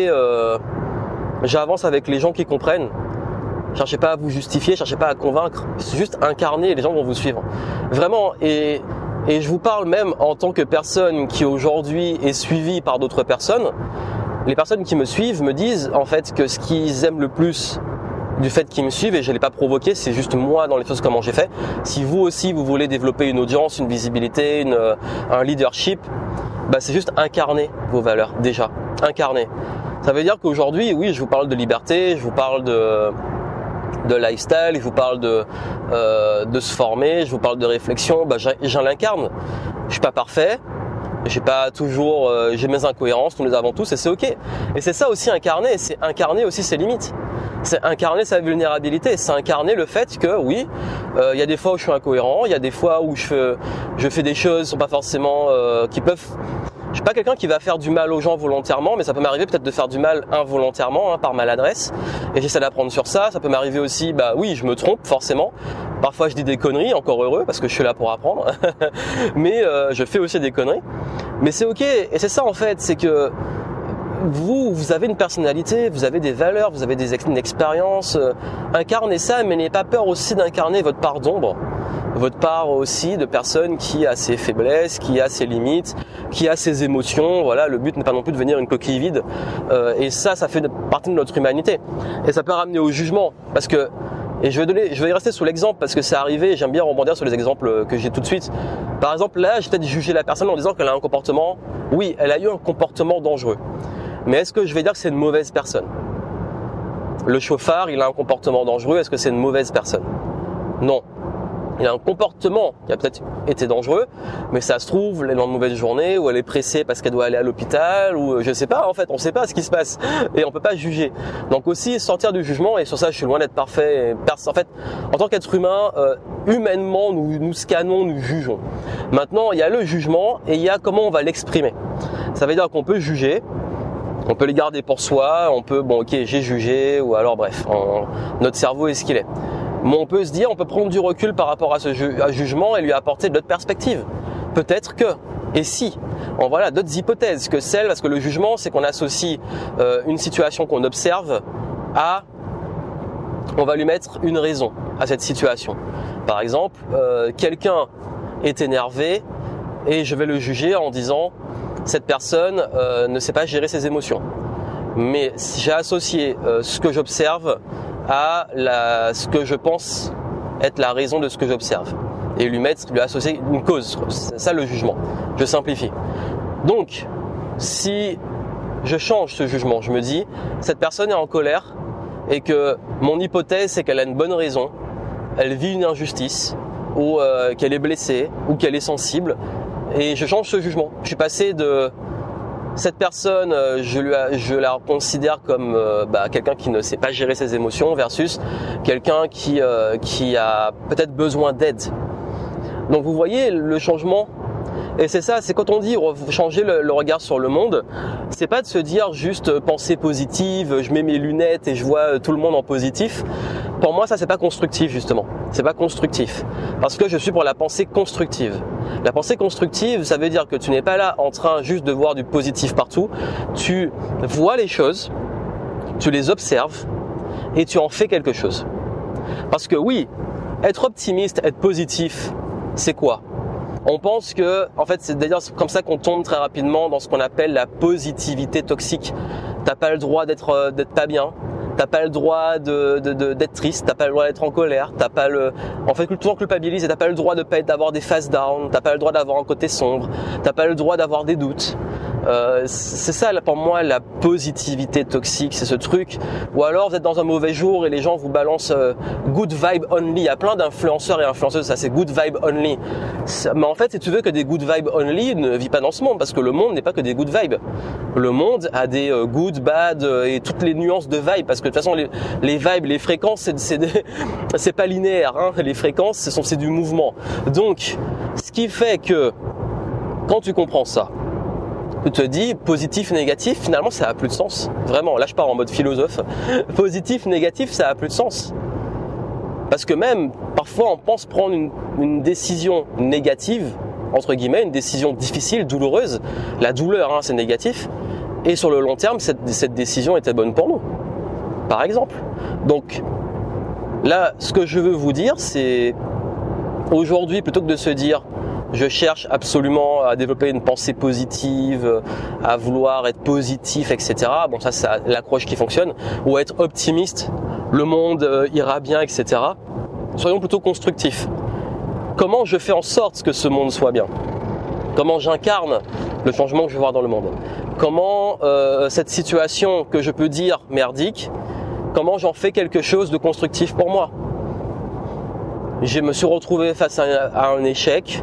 j'avance avec les gens qui comprennent Cherchez pas à vous justifier, cherchez pas à convaincre. C'est juste incarner et les gens vont vous suivre. Vraiment. Et, et je vous parle même en tant que personne qui aujourd'hui est suivie par d'autres personnes. Les personnes qui me suivent me disent en fait que ce qu'ils aiment le plus du fait qu'ils me suivent et je l'ai pas provoqué, c'est juste moi dans les choses comment j'ai fait. Si vous aussi vous voulez développer une audience, une visibilité, une, un leadership, bah c'est juste incarner vos valeurs déjà, incarner. Ça veut dire qu'aujourd'hui, oui, je vous parle de liberté, je vous parle de de lifestyle, je vous parle de, euh, de se former, je vous parle de réflexion, bah, j'en l'incarne. Je suis pas parfait, j'ai pas toujours, euh, j'ai mes incohérences, nous les avons tous et c'est ok. Et c'est ça aussi incarner, c'est incarner aussi ses limites. C'est incarner sa vulnérabilité, c'est incarner le fait que oui, euh, il y a des fois où je suis incohérent, il y a des fois où je fais, des choses qui sont pas forcément, qui peuvent je suis pas quelqu'un qui va faire du mal aux gens volontairement, mais ça peut m'arriver peut-être de faire du mal involontairement, hein, par maladresse. Et j'essaie d'apprendre sur ça. Ça peut m'arriver aussi, bah oui, je me trompe forcément. Parfois je dis des conneries, encore heureux, parce que je suis là pour apprendre. mais euh, je fais aussi des conneries. Mais c'est ok. Et c'est ça en fait, c'est que vous, vous avez une personnalité, vous avez des valeurs, vous avez des, une expérience. Euh, incarnez ça, mais n'ayez pas peur aussi d'incarner votre part d'ombre votre part aussi de personne qui a ses faiblesses, qui a ses limites, qui a ses émotions. Voilà, le but n'est pas non plus de devenir une coquille vide. Euh, et ça, ça fait partie de notre humanité. Et ça peut ramener au jugement, parce que et je vais donner, je vais rester sur l'exemple parce que c'est arrivé. J'aime bien rebondir sur les exemples que j'ai tout de suite. Par exemple, là, j'ai peut-être jugé la personne en disant qu'elle a un comportement. Oui, elle a eu un comportement dangereux. Mais est-ce que je vais dire que c'est une mauvaise personne? Le chauffard, il a un comportement dangereux. Est-ce que c'est une mauvaise personne? Non il a un comportement qui a peut-être été dangereux, mais ça se trouve, elle dans une mauvaise journée, ou elle est pressée parce qu'elle doit aller à l'hôpital, ou euh, je sais pas, en fait, on sait pas ce qui se passe, et on peut pas juger. Donc aussi, sortir du jugement, et sur ça, je suis loin d'être parfait. En fait, en tant qu'être humain, euh, humainement, nous, nous scannons, nous jugeons. Maintenant, il y a le jugement, et il y a comment on va l'exprimer. Ça veut dire qu'on peut juger, on peut les garder pour soi, on peut, bon ok, j'ai jugé, ou alors bref, notre cerveau est ce qu'il est. Mais on peut se dire, on peut prendre du recul par rapport à ce jugement et lui apporter d'autres perspectives. Peut-être que, et si, en voilà d'autres hypothèses que celles, parce que le jugement, c'est qu'on associe euh, une situation qu'on observe à, on va lui mettre une raison à cette situation. Par exemple, euh, quelqu'un est énervé et je vais le juger en disant cette personne euh, ne sait pas gérer ses émotions. Mais si j'ai associé ce que j'observe à ce que je pense être la raison de ce que j'observe et lui mettre, lui associer une cause. C'est ça le jugement. Je simplifie. Donc, si je change ce jugement, je me dis, cette personne est en colère et que mon hypothèse c'est qu'elle a une bonne raison, elle vit une injustice ou euh, qu'elle est blessée ou qu'elle est sensible et je change ce jugement. Je suis passé de cette personne, euh, je, la considère comme euh, bah, quelqu'un qui ne sait pas gérer ses émotions versus quelqu'un qui, euh, qui a peut-être besoin d'aide. Donc vous voyez le changement et c'est ça, c'est quand on dit changer le, regard sur le monde, c'est pas de se dire juste pensée positive, je mets mes lunettes et je vois tout le monde en positif. Pour moi, ça c'est pas constructif justement. C'est pas constructif parce que je suis pour la pensée constructive. La pensée constructive, ça veut dire que tu n'es pas là en train juste de voir du positif partout. Tu vois les choses, tu les observes et tu en fais quelque chose. Parce que oui, être optimiste, être positif, c'est quoi? On pense que, en fait, c'est d'ailleurs comme ça qu'on tombe très rapidement dans ce qu'on appelle la positivité toxique. T'as pas le droit d'être euh, d'être pas bien. T'as pas le droit de, d'être triste, t'as pas le droit d'être en colère, t'as pas le, en fait, toujours culpabilise et t'as pas le droit de pas d'avoir des phases down, t'as pas le droit d'avoir un côté sombre, t'as pas le droit d'avoir des doutes. Euh, c'est ça pour moi la positivité toxique, c'est ce truc. Ou alors vous êtes dans un mauvais jour et les gens vous balancent euh, good vibe only. Il y a plein d'influenceurs et influenceuses, ça c'est good vibe only. Mais en fait, si tu veux que des good vibe only, ne vit pas dans ce monde parce que le monde n'est pas que des good vibes. Le monde a des euh, good, bad et toutes les nuances de vibe parce que de toute façon les, les vibes, les fréquences, c'est pas linéaire. Hein. Les fréquences, c'est du mouvement. Donc, ce qui fait que quand tu comprends ça, tu te dis positif, négatif, finalement ça a plus de sens. Vraiment, là je pars en mode philosophe. Positif, négatif, ça a plus de sens. Parce que même parfois on pense prendre une, décision négative, entre guillemets, une décision difficile, douloureuse. La douleur, hein, c'est négatif. Et sur le long terme, cette, cette décision était bonne pour nous. Par exemple. Donc là, ce que je veux vous dire, c'est aujourd'hui, plutôt que de se dire je cherche absolument à développer une pensée positive, à vouloir être positif, etc. Bon, ça, c'est l'accroche qui fonctionne. Ou être optimiste, le monde euh, ira bien, etc. Soyons plutôt constructifs. Comment je fais en sorte que ce monde soit bien? Comment j'incarne le changement que je veux voir dans le monde? Comment euh, cette situation que je peux dire merdique, comment j'en fais quelque chose de constructif pour moi? Je me suis retrouvé face à un échec,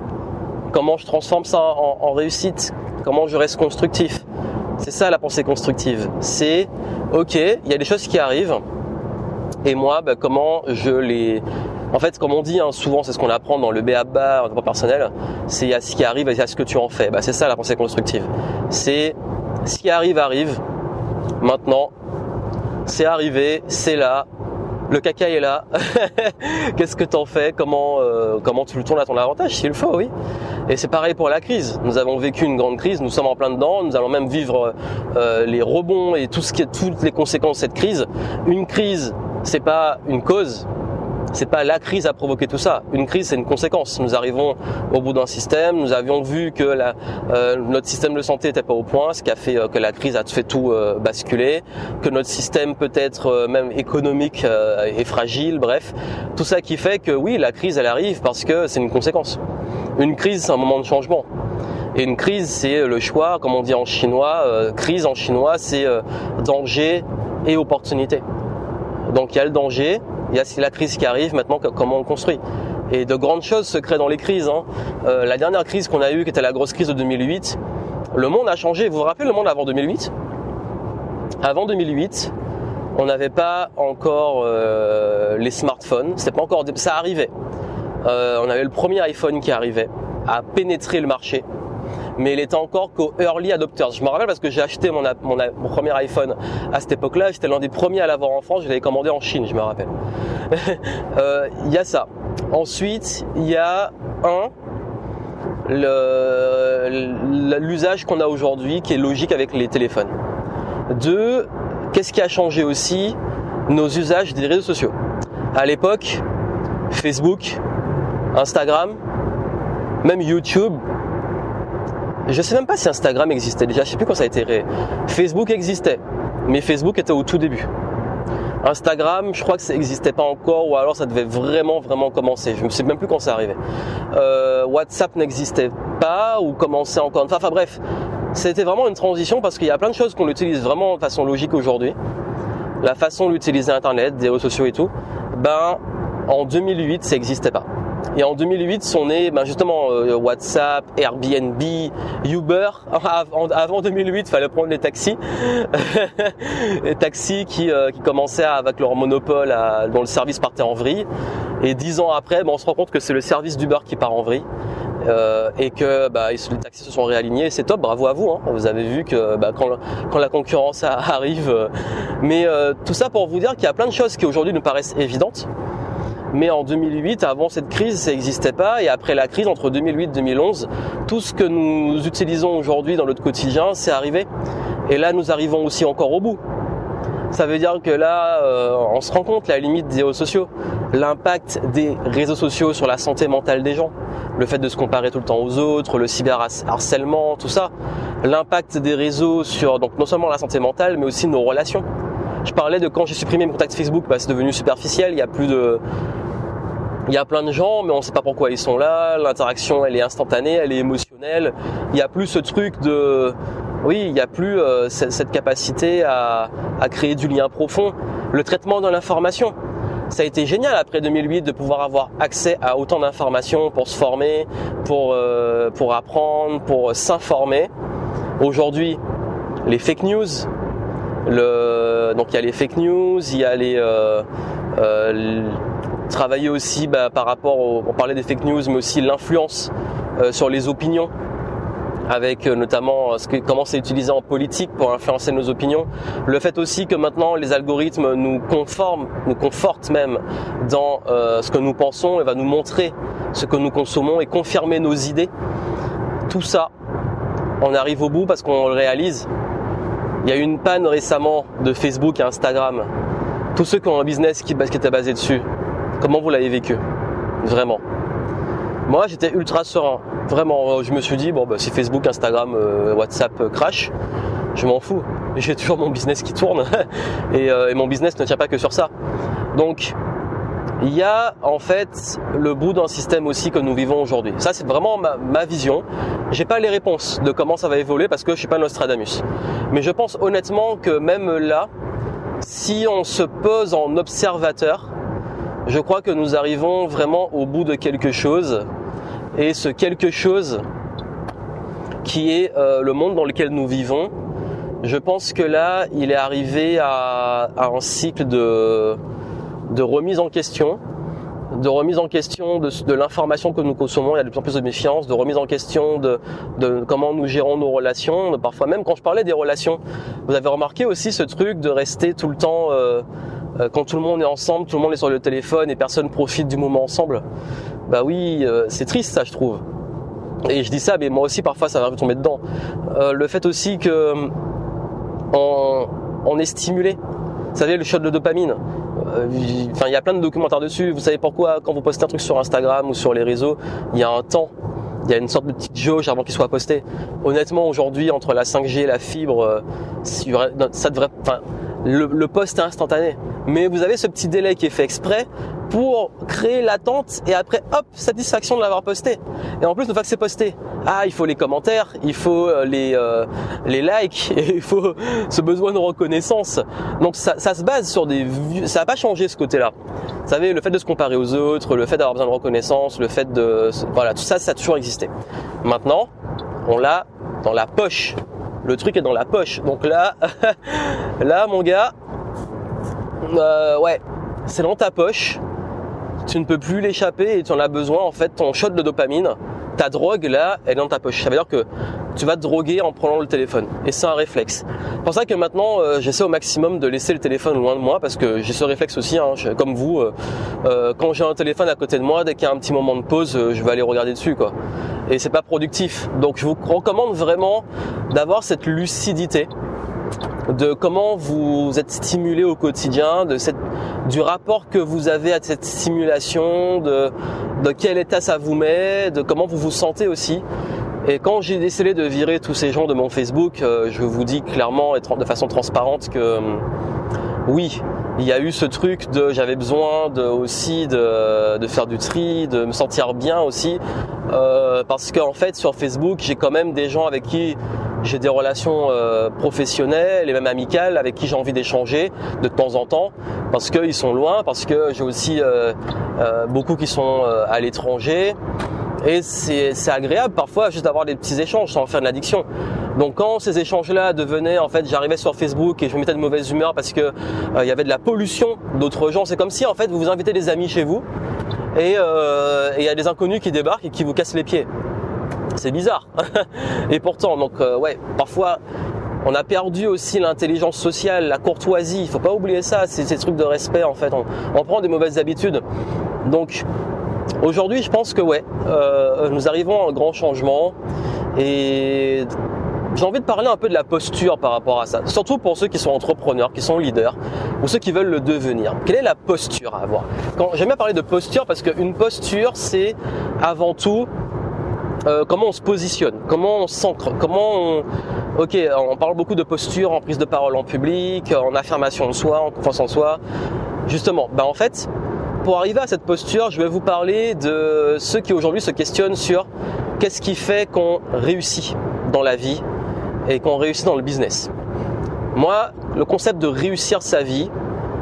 comment je transforme ça en, réussite, comment je reste constructif. C'est ça la pensée constructive. C'est ok, il y a des choses qui arrivent et moi, bah, comment je les en fait, comme on dit hein, souvent, c'est ce qu'on apprend dans le BABA, en développement personnel, c'est à ce qui arrive et à ce que tu en fais. Bah, c'est ça la pensée constructive. C'est ce qui arrive arrive. Maintenant, c'est arrivé, c'est là, le caca est là. Qu'est-ce que t'en fais? Comment euh, comment tu le tournes à ton avantage? S'il le faut, oui. Et c'est pareil pour la crise. Nous avons vécu une grande crise, nous sommes en plein dedans, nous allons même vivre euh, les rebonds et tout ce qui est toutes les conséquences de cette crise. Une crise, c'est pas une cause, c'est pas la crise à provoquer tout ça. Une crise, c'est une conséquence. Nous arrivons au bout d'un système. Nous avions vu que la, euh, notre système de santé n'était pas au point, ce qui a fait euh, que la crise a fait tout euh, basculer, que notre système peut-être même économique est fragile. Bref, tout ça qui fait que oui, la crise, elle arrive parce que c'est une conséquence. Une crise, c'est un moment de changement. Et une crise, c'est le choix, comme on dit en chinois. crise en chinois, c'est danger et opportunité. Donc il y a le danger, il y a la crise qui arrive, maintenant comment on construit. Et de grandes choses se créent dans les crises. Hein. Euh, la dernière crise qu'on a eue, qui était la grosse crise de 2008, le monde a changé. Vous vous rappelez le monde avant 2008 Avant 2008, on n'avait pas encore euh, les smartphones. C'était pas encore, ça arrivait. Euh, on avait le premier iPhone qui arrivait à pénétrer le marché mais il était encore qu'au early adopters. Je me rappelle parce que j'ai acheté mon, premier iPhone à cette époque-là, j'étais l'un des premiers à l'avoir en France, je l'avais commandé en Chine, je me rappelle. Euh, il y a ça. Ensuite, il y a un, l'usage qu'on a aujourd'hui qui est logique avec les téléphones. Deux, qu'est-ce qui a changé aussi? Nos usages des réseaux sociaux. À l'époque, Facebook, Instagram, même YouTube, je sais même pas si Instagram existait déjà, je sais plus quand ça a été ré... Facebook existait, mais Facebook était au tout début. Instagram, je crois que ça n'existait pas encore, ou alors ça devait vraiment vraiment commencer. Je ne sais même plus quand ça arrivait. Euh, WhatsApp n'existait pas ou commençait encore. Enfin, enfin bref, c'était vraiment une transition parce qu'il y a plein de choses qu'on utilise vraiment de façon logique aujourd'hui. La façon d'utiliser Internet, des réseaux sociaux et tout, ben en 2008 ça n'existait pas. Et en 2008 sont nés ben justement euh, WhatsApp, Airbnb, Uber. Avant 2008, il fallait prendre les taxis, les taxis qui, euh, qui commençaient avec leur monopole, à, dont le service partait en vrille. Et dix ans après, ben, on se rend compte que c'est le service d'Uber qui part en vrille. Euh, et que bah, les taxis se sont réalignés. C'est top, bravo à vous. Hein. Vous avez vu que bah, quand, quand, la concurrence arrive. mais tout ça pour vous dire qu'il y a plein de choses qui aujourd'hui nous paraissent évidentes, mais en 2008, avant cette crise, ça n'existait pas. Et après la crise, entre 2008 et 2011, tout ce que nous utilisons aujourd'hui dans notre quotidien, c'est arrivé. Et là, nous arrivons aussi encore au bout. Ça veut dire que là, euh, on se rend compte la limite des réseaux sociaux, l'impact des réseaux sociaux sur la santé mentale des gens, le fait de se comparer tout le temps aux autres, le cyberharcèlement, tout ça, l'impact des réseaux sur donc non seulement la santé mentale, mais aussi nos relations. Je parlais de quand j'ai supprimé mes contacts Facebook, bah, c'est devenu superficiel. Il y a plus de, il y a plein de gens, mais on ne sait pas pourquoi ils sont là. L'interaction, elle est instantanée, elle est émotionnelle. Il y a plus ce truc de oui, il n'y a plus euh, cette capacité à, créer du lien profond. Le traitement de l'information, ça a été génial après 2008 de pouvoir avoir accès à autant d'informations pour se former, pour, euh, pour apprendre, pour s'informer. Aujourd'hui, les fake news, donc il y a les fake news, il y a les, euh, travailler aussi bah, par rapport, au, on parlait des fake news, mais aussi l'influence sur les opinions avec euh, notamment euh, comment c'est utilisé en politique pour influencer nos opinions. Le fait aussi que maintenant les algorithmes nous conforment, nous confortent même dans euh, ce que nous pensons et va nous montrer ce que nous consommons et confirmer nos idées. Tout ça, on arrive au bout parce qu'on le réalise. Il y a eu une panne récemment de Facebook et Instagram. Tous ceux qui ont un business qui, était basé dessus, comment vous l'avez vécu? Vraiment. Moi, j'étais ultra serein. Vraiment, je me suis dit, bon, bah, si Facebook, Instagram, euh, WhatsApp euh, crash, je m'en fous. J'ai toujours mon business qui tourne euh, et, mon business ne tient pas que sur ça. Donc, il y a en fait le bout d'un système aussi que nous vivons aujourd'hui. Ça, c'est vraiment ma, ma vision. J'ai pas les réponses de comment ça va évoluer parce que je suis pas Nostradamus. Mais je pense honnêtement que même là, si on se pose en observateur, je crois que nous arrivons vraiment au bout de quelque chose. Et ce quelque chose qui est euh, le monde dans lequel nous vivons, je pense que là, il est arrivé à, un cycle de, de, remise en question, de remise en question de, l'information que nous consommons. Il y a de plus en plus de méfiance, de remise en question de, comment nous gérons nos relations. Parfois même, quand je parlais des relations, vous avez remarqué aussi ce truc de rester tout le temps euh, euh, quand tout le monde est ensemble, tout le monde est sur le téléphone et personne profite du moment ensemble. Bah oui, euh, c'est triste ça je trouve. Et je dis ça, mais moi aussi parfois ça va tomber dedans. Le fait aussi que on, est stimulé. Vous savez, le shot de dopamine. Enfin, il y a plein de documentaires dessus. Vous savez pourquoi quand vous postez un truc sur Instagram ou sur les réseaux, il y a un temps il y a une sorte de petite jauge avant qu'il soit posté. Honnêtement, aujourd'hui, entre la 5G et la fibre, ça devrait, le, le post est instantané. Mais vous avez ce petit délai qui est fait exprès pour créer l'attente et après hop satisfaction de l'avoir posté. Et en plus une fois que c'est posté ah il faut les commentaires il faut euh, les euh, les likes et il faut ce besoin de reconnaissance. Donc ça, ça se base sur des ça n'a pas changé ce côté là vous savez le fait de se comparer aux autres le fait d'avoir besoin de reconnaissance le fait de voilà tout ça ça a toujours existé. Maintenant on l'a dans la poche le truc est dans la poche. Donc là, là, mon gars, euh, ouais, c'est dans ta poche. Tu ne peux plus l'échapper et tu en as besoin. En fait, ton shot de dopamine, ta drogue là, elle est dans ta poche. Ça veut dire que tu vas te droguer en prenant le téléphone. Et c'est un réflexe. C'est pour ça que maintenant, euh, j'essaie au maximum de laisser le téléphone loin de moi parce que j'ai ce réflexe aussi, hein, comme vous. Euh, euh, quand j'ai un téléphone à côté de moi, dès qu'il y a un petit moment de pause, je vais aller regarder dessus, quoi. Et c'est pas productif. Donc, je vous recommande vraiment d'avoir cette lucidité de comment vous êtes stimulé au quotidien, du rapport que vous avez à cette stimulation, de, de quel état ça vous met, de comment vous vous sentez aussi. Et quand j'ai décidé de virer tous ces gens de mon Facebook, euh, je vous dis clairement et de façon transparente que euh, oui, il y a eu ce truc de j'avais besoin de aussi de, de, faire du tri, de me sentir bien aussi, euh, parce qu'en fait sur Facebook j'ai quand même des gens avec qui j'ai des relations euh, professionnelles et même amicales avec qui j'ai envie d'échanger de temps en temps, parce qu'ils sont loin, parce que j'ai aussi euh, beaucoup qui sont à l'étranger. Et c'est agréable parfois juste d'avoir des petits échanges sans faire de l'addiction. Donc quand ces échanges-là devenaient, en fait, j'arrivais sur Facebook et je me mettais de mauvaise humeur parce que euh, il y avait de la pollution d'autres gens. C'est comme si en fait vous vous invitez des amis chez vous euh, et il y a des inconnus qui débarquent et qui vous cassent les pieds. C'est bizarre. et pourtant, donc euh, ouais, parfois on a perdu aussi l'intelligence sociale, la courtoisie. Il faut pas oublier ça. C'est ces trucs de respect en fait. On, prend des mauvaises habitudes. Donc Aujourd'hui, je pense que ouais, euh, nous arrivons à un grand changement et j'ai envie de parler un peu de la posture par rapport à ça, surtout pour ceux qui sont entrepreneurs, qui sont leaders ou ceux qui veulent le devenir. Quelle est la posture à avoir? J'aime bien parler de posture parce qu'une posture, c'est avant tout euh, comment on se positionne, comment on s'ancre, comment on... Ok, on parle beaucoup de posture en prise de parole en public, en affirmation de soi, en confiance en soi. Justement, bah en fait, pour arriver à cette posture, je vais vous parler de ceux qui aujourd'hui se questionnent sur qu'est-ce qui fait qu'on réussit dans la vie et qu'on réussit dans le business. Moi, le concept de réussir sa vie,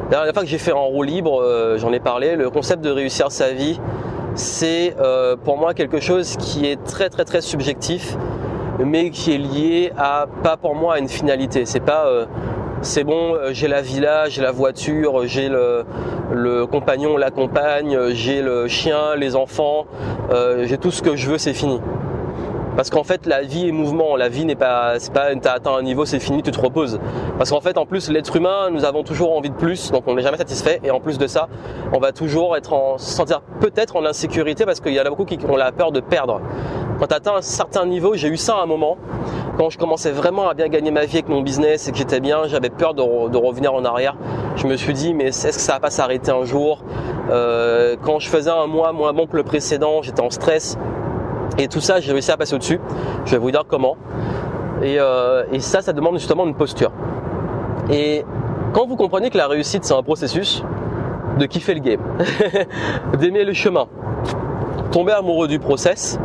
la dernière fois que j'ai fait en roue libre, euh, j'en ai parlé, le concept de réussir sa vie, c'est euh, pour moi quelque chose qui est très très très subjectif, mais qui est lié à pas pour moi à une finalité. C'est pas euh, c'est bon, j'ai la villa, j'ai la voiture, j'ai le, le compagnon, la compagne, j'ai le chien, les enfants, j'ai tout ce que je veux, c'est fini. Parce qu'en fait, la vie est mouvement. La vie n'est pas, c'est pas, t'as atteint un niveau, c'est fini, tu te reposes. Parce qu'en fait, en plus, l'être humain, nous avons toujours envie de plus, donc on n'est jamais satisfait. Et en plus de ça, on va toujours être en, se sentir peut-être en insécurité parce qu'il y en a beaucoup qui ont la peur de perdre. Quand tu atteins un certain niveau, j'ai eu ça à un moment, quand je commençais vraiment à bien gagner ma vie avec mon business et que j'étais bien, j'avais peur de, revenir en arrière. Je me suis dit, mais est-ce que ça va pas s'arrêter un jour? Euh, Quand je faisais un mois moins bon que le précédent, j'étais en stress. Et tout ça, j'ai réussi à passer au-dessus. Je vais vous dire comment. Euh, et, ça, ça demande justement une posture. Et quand vous comprenez que la réussite, c'est un processus, de kiffer le game, d'aimer le chemin, tomber amoureux du process,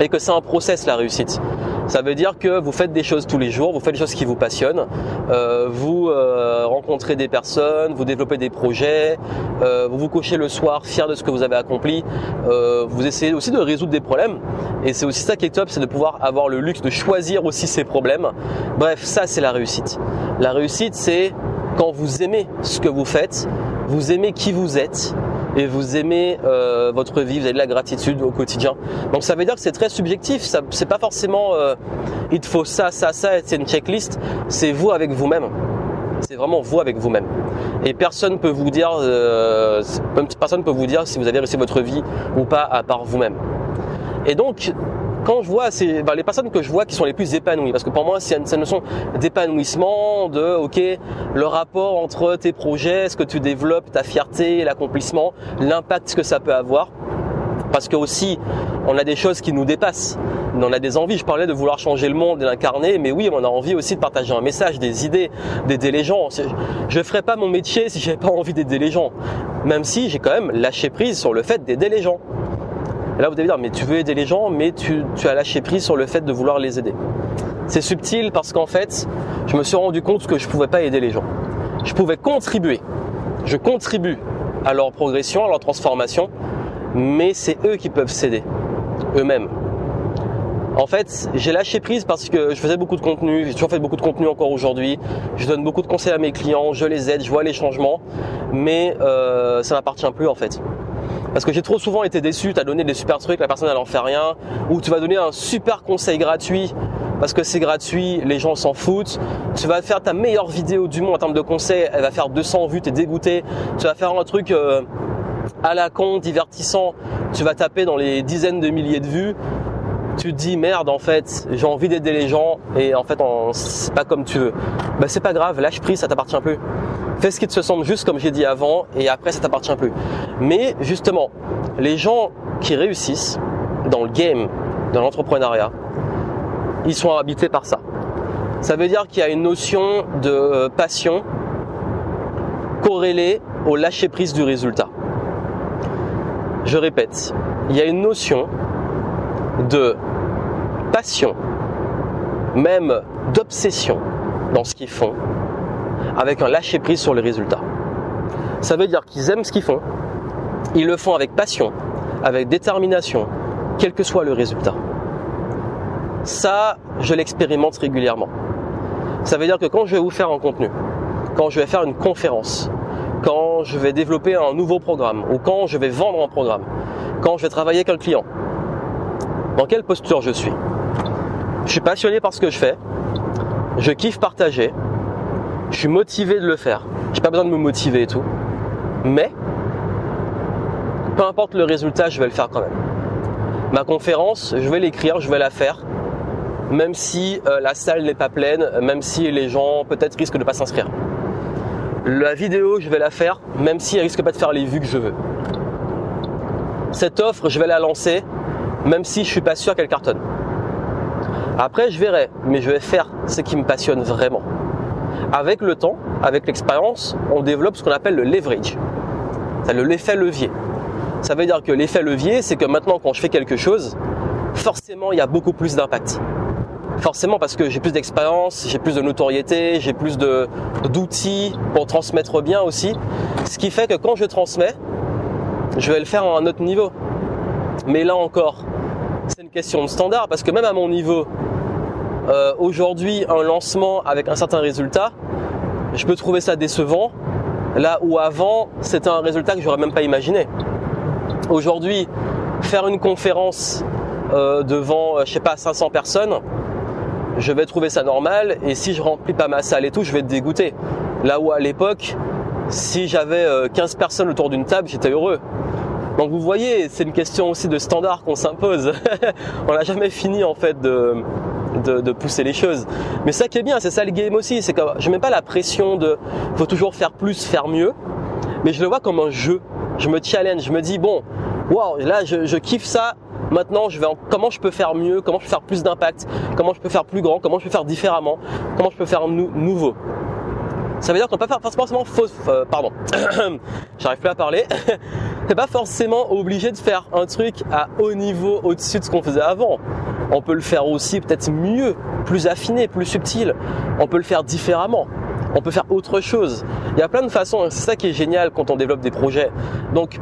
et que c'est un process la réussite. Ça veut dire que vous faites des choses tous les jours, vous faites des choses qui vous passionnent, euh, vous euh, rencontrez des personnes, vous développez des projets, euh, vous vous couchez le soir fier de ce que vous avez accompli, vous essayez aussi de résoudre des problèmes. Et c'est aussi ça qui est top, c'est de pouvoir avoir le luxe de choisir aussi ces problèmes. Bref, ça c'est la réussite. La réussite c'est quand vous aimez ce que vous faites, vous aimez qui vous êtes, et vous aimez euh, votre vie, vous avez de la gratitude au quotidien. Donc ça veut dire que c'est très subjectif, ça c'est pas forcément euh, il te faut ça, ça, ça, c'est une checklist, c'est vous avec vous-même. C'est vraiment vous avec vous-même. Et personne peut vous dire, euh, personne peut vous dire si vous avez réussi votre vie ou pas à part vous-même. Et donc, quand je vois c'est ben, les personnes que je vois qui sont les plus épanouies, parce que pour moi c'est une, notion d'épanouissement, de ok le rapport entre tes projets, ce que tu développes, ta fierté, l'accomplissement, l'impact que ça peut avoir. Parce que aussi, on a des choses qui nous dépassent. On a des envies. Je parlais de vouloir changer le monde et l'incarner, mais oui, on a envie aussi de partager un message, des idées, d'aider les gens. Je ne ferais pas mon métier si j'avais pas envie d'aider les gens. Même si j'ai quand même lâché prise sur le fait d'aider les gens. Et là, vous devez dire, mais tu veux aider les gens, mais tu, as lâché prise sur le fait de vouloir les aider. C'est subtil parce qu'en fait, je me suis rendu compte que je ne pouvais pas aider les gens. Je pouvais contribuer. Je contribue à leur progression, à leur transformation, mais c'est eux qui peuvent s'aider, eux-mêmes. En fait, j'ai lâché prise parce que je faisais beaucoup de contenu, j'ai toujours fait beaucoup de contenu encore aujourd'hui. Je donne beaucoup de conseils à mes clients, je les aide, je vois les changements, mais euh, ça m'appartient plus en fait. Parce que j'ai trop souvent été déçu, tu as donné des super trucs, la personne elle en fait rien, ou tu vas donner un super conseil gratuit parce que c'est gratuit, les gens s'en foutent. Tu vas faire ta meilleure vidéo du monde en termes de conseils, elle va faire 200 vues, t'es dégoûté. Tu vas faire un truc euh, à la con, divertissant, tu vas taper dans les dizaines de milliers de vues. Tu te dis merde en fait, j'ai envie d'aider les gens et en fait c'est pas comme tu veux. Bah c'est pas grave, lâche prise, ça t'appartient plus. Fais ce qui te semble juste comme j'ai dit avant et après ça t'appartient plus. Mais justement, les gens qui réussissent dans le game, dans l'entrepreneuriat, ils sont habités par ça. Ça veut dire qu'il y a une notion de euh, passion corrélée au lâcher prise du résultat. Je répète, il y a une notion de passion, même d'obsession dans ce qu'ils font, avec un lâcher prise sur les résultats. Ça veut dire qu'ils aiment ce qu'ils font, ils le font avec passion, avec détermination, quel que soit le résultat. Ça, je l'expérimente régulièrement. Ça veut dire que quand je vais vous faire un contenu, quand je vais faire une conférence, quand je vais développer un nouveau programme ou quand je vais vendre un programme, quand je vais travailler avec un client, dans quelle posture je suis? Je suis passionné par ce que je fais, je kiffe partager, je suis motivé de le faire. J'ai pas besoin de me motiver et tout. Mais, peu importe le résultat, je vais le faire quand même. Ma conférence, je vais l'écrire, je vais la faire, même si euh, la salle n'est pas pleine, même si les gens peut-être risquent de ne pas s'inscrire. La vidéo, je vais la faire, même si elle risque pas de faire les vues que je veux. Cette offre, je vais la lancer, même si je suis pas sûr qu'elle cartonne. Après, je verrai, mais je vais faire ce qui me passionne vraiment. Avec le temps, avec l'expérience, on développe ce qu'on appelle le leverage. C'est l'effet levier. Ça veut dire que l'effet levier, c'est que maintenant quand je fais quelque chose, forcément il y a beaucoup plus d'impact. Forcément parce que j'ai plus d'expérience, j'ai plus de notoriété, j'ai plus d'outils pour transmettre bien aussi. Ce qui fait que quand je transmets, je vais le faire à un autre niveau. Mais là encore, c'est une question de standard parce que même à mon niveau, euh, aujourd'hui, un lancement avec un certain résultat, je peux trouver ça décevant. Là où avant, c'était un résultat que j'aurais même pas imaginé. Aujourd'hui, faire une conférence euh, devant, euh, je sais pas, 500 personnes, je vais trouver ça normal. Et si je remplis pas ma salle et tout, je vais être dégoûté. Là où à l'époque, si j'avais 15 personnes autour d'une table, j'étais heureux. Donc vous voyez, c'est une question aussi de standard qu'on s'impose. on n'a jamais fini en fait de, de, pousser les choses. Mais ça qui est bien, c'est ça le game aussi, c'est que je mets pas la pression de faut toujours faire plus, faire mieux, mais je le vois comme un jeu. Je me challenge, je me dis bon, waouh, là je, kiffe ça. Maintenant, je vais comment je peux faire mieux, comment je peux faire plus d'impact, comment je peux faire plus grand, comment je peux faire différemment, comment je peux faire nouveau? Ça veut dire qu'on peut pas faire forcément fausse, euh, pardon, j'arrive plus à parler. T'es pas forcément obligé de faire un truc à haut niveau au-dessus de ce qu'on faisait avant. On peut le faire aussi peut-être mieux, plus affiné, plus subtil. On peut le faire différemment. On peut faire autre chose. Il y a plein de façons. C'est ça qui est génial quand on développe des projets. Donc,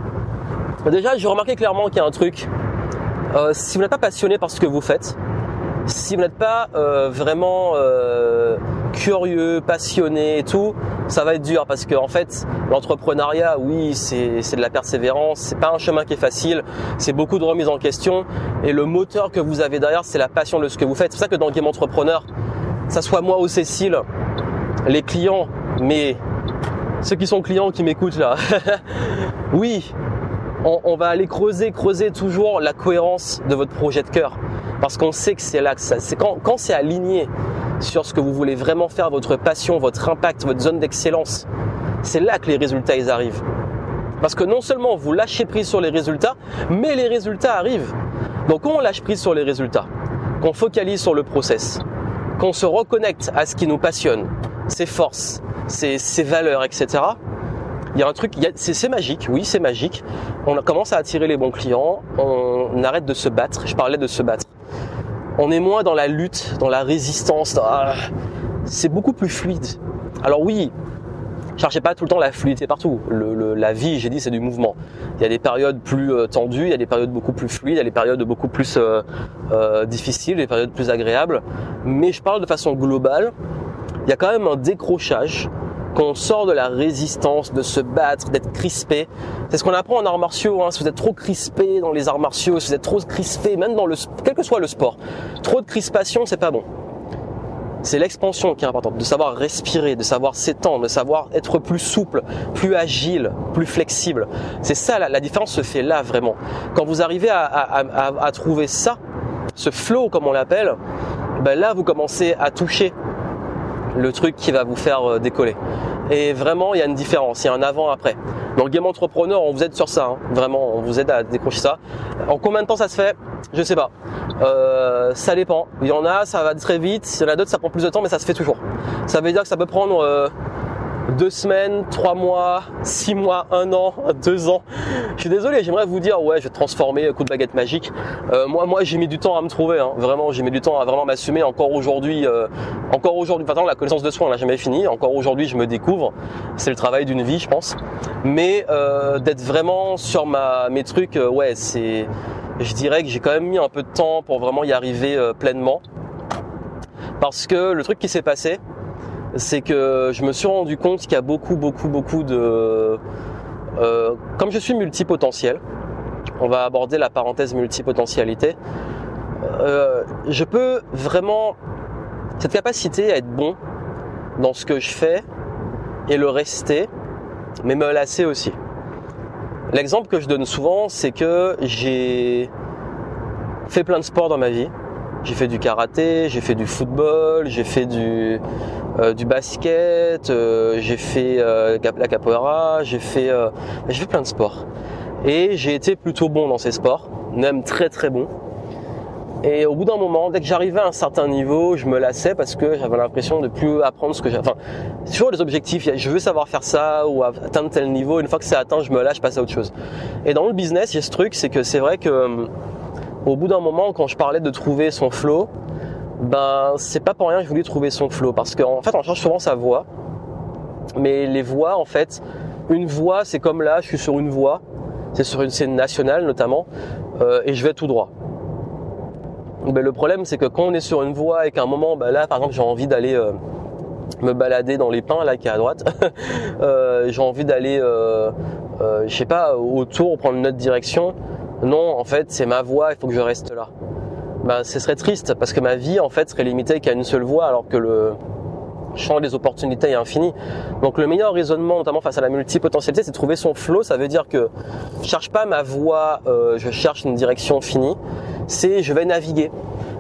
déjà, j'ai remarqué clairement qu'il y a un truc. Euh, si vous n'êtes pas passionné par ce que vous faites, si vous n'êtes pas euh, vraiment euh, curieux, passionné et tout, ça va être dur parce que en fait, l'entrepreneuriat, oui, c'est de la persévérance, c'est pas un chemin qui est facile, c'est beaucoup de remise en question et le moteur que vous avez derrière, c'est la passion de ce que vous faites. C'est pour ça que dans game entrepreneur, ça soit moi ou Cécile, les clients, mais ceux qui sont clients qui m'écoutent là, oui, on, va aller creuser, creuser toujours la cohérence de votre projet de cœur. Parce qu'on sait que c'est là que ça, c'est quand c'est aligné sur ce que vous voulez vraiment faire, votre passion, votre impact, votre zone d'excellence, c'est là que les résultats ils arrivent. Parce que non seulement vous lâchez prise sur les résultats, mais les résultats arrivent. Donc on lâche prise sur les résultats, qu'on focalise sur le process, qu'on se reconnecte à ce qui nous passionne, ses forces, ses, ses valeurs, etc., il y a un truc, c'est magique, oui, c'est magique. On commence à attirer les bons clients, on arrête de se battre. Je parlais de se battre. On est moins dans la lutte, dans la résistance. Ah, c'est beaucoup plus fluide. Alors oui, cherchez pas tout le temps la fluidité partout. la vie, j'ai dit, c'est du mouvement. Il y a des périodes plus euh, tendues, il y a des périodes beaucoup plus fluides, il y a des périodes beaucoup plus euh, euh, difficiles, des périodes plus agréables. Mais je parle de façon globale. Il y a quand même un décrochage qu'on sort de la résistance, de se battre, d'être crispé. C'est ce qu'on apprend en arts martiaux. Hein. Si vous êtes trop crispé dans les arts martiaux, si vous êtes trop crispé, même dans le, quel que soit le sport, trop de crispation, c'est pas bon. C'est l'expansion qui est importante, de savoir respirer, de savoir s'étendre, de savoir être plus souple, plus agile, plus flexible. C'est ça, la, différence se fait là vraiment. Quand vous arrivez à, à trouver ça, ce flow comme on l'appelle, ben là vous commencez à toucher le truc qui va vous faire euh, décoller. Et vraiment, il y a une différence, il y a un avant-après. Dans le game entrepreneur, on vous aide sur ça, hein. vraiment, on vous aide à décrocher ça. En combien de temps ça se fait? Je sais pas. Euh, ça dépend. Il y en a, ça va très vite. Il y en a d'autres, ça prend plus de temps, mais ça se fait toujours. Ça veut dire que ça peut prendre euh, deux semaines, trois mois, six mois, un an, deux ans. Je suis désolé, j'aimerais vous dire ouais, je vais transformer coup de baguette magique. Euh, moi, moi, j'ai mis du temps à me trouver. Hein. Vraiment, j'ai mis du temps à vraiment m'assumer. Encore aujourd'hui, euh, encore aujourd'hui. Enfin, la connaissance de soi, on l'a jamais fini. Encore aujourd'hui, je me découvre. C'est le travail d'une vie, je pense. Mais euh, d'être vraiment sur ma mes trucs, ouais, c'est. Je dirais que j'ai quand même mis un peu de temps pour vraiment y arriver pleinement. Parce que le truc qui s'est passé, c'est que je me suis rendu compte qu'il y a beaucoup, beaucoup, beaucoup de... Euh, comme je suis multipotentiel, on va aborder la parenthèse multipotentialité, euh, je peux vraiment... Cette capacité à être bon dans ce que je fais et le rester, mais me lasser aussi. L'exemple que je donne souvent, c'est que j'ai fait plein de sports dans ma vie. J'ai fait du karaté, j'ai fait du football, j'ai fait du, du basket, euh, j'ai fait euh, la capoeira, j'ai fait, plein de sports. Et j'ai été plutôt bon dans ces sports, même très très bon. Et au bout d'un moment, dès que j'arrivais à un certain niveau, je me lassais parce que j'avais l'impression de plus apprendre ce que j'ai. Enfin, c'est toujours des objectifs. Je veux savoir faire ça ou atteindre tel niveau. Une fois que c'est atteint, je me lâche, je passe à autre chose. Et dans le business, il y a ce truc, c'est que c'est vrai que au bout d'un moment, quand je parlais de trouver son flow, ben c'est pas pour rien que je voulais trouver son flow parce qu'en fait on cherche souvent sa voix, mais les voix en fait, une voix c'est comme là, je suis sur une voix, c'est sur une scène nationale notamment, euh, et je vais tout droit. Ben, le problème c'est que quand on est sur une voie et qu'à un moment, ben, là par exemple j'ai envie d'aller euh, me balader dans les pins là qui est à droite, euh, j'ai envie d'aller, je sais pas, autour, prendre une autre direction. Non, en fait c'est ma voie, il faut que je reste là. Ben, ce serait triste parce que ma vie en fait serait limitée qu'à une seule voie alors que le champ des opportunités est infini. Donc le meilleur raisonnement notamment face à la multipotentialité c'est de trouver son flow, ça veut dire que je cherche pas ma voie, euh, je cherche une direction finie, c'est je vais naviguer.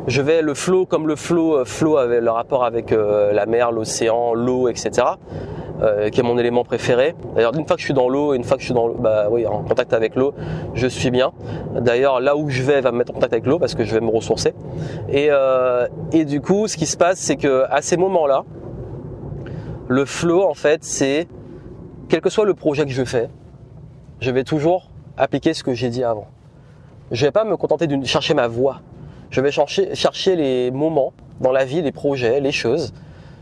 Je vais le flow comme le flow, euh, flow le rapport avec euh, la mer, l'océan, l'eau, etc. Euh, qui est mon élément préféré. D'ailleurs, une fois que je suis dans l'eau, une fois que je suis dans bah oui, en contact avec l'eau, je suis bien. D'ailleurs, là où je vais va me mettre en contact avec l'eau parce que je vais me ressourcer. Et, euh, et du coup, ce qui se passe, c'est que à ces moments-là, le flow, en fait, c'est quel que soit le projet que je fais, je vais toujours appliquer ce que j'ai dit avant. Je vais pas me contenter de chercher ma voie. Je vais chercher, chercher les moments dans la vie, les projets, les choses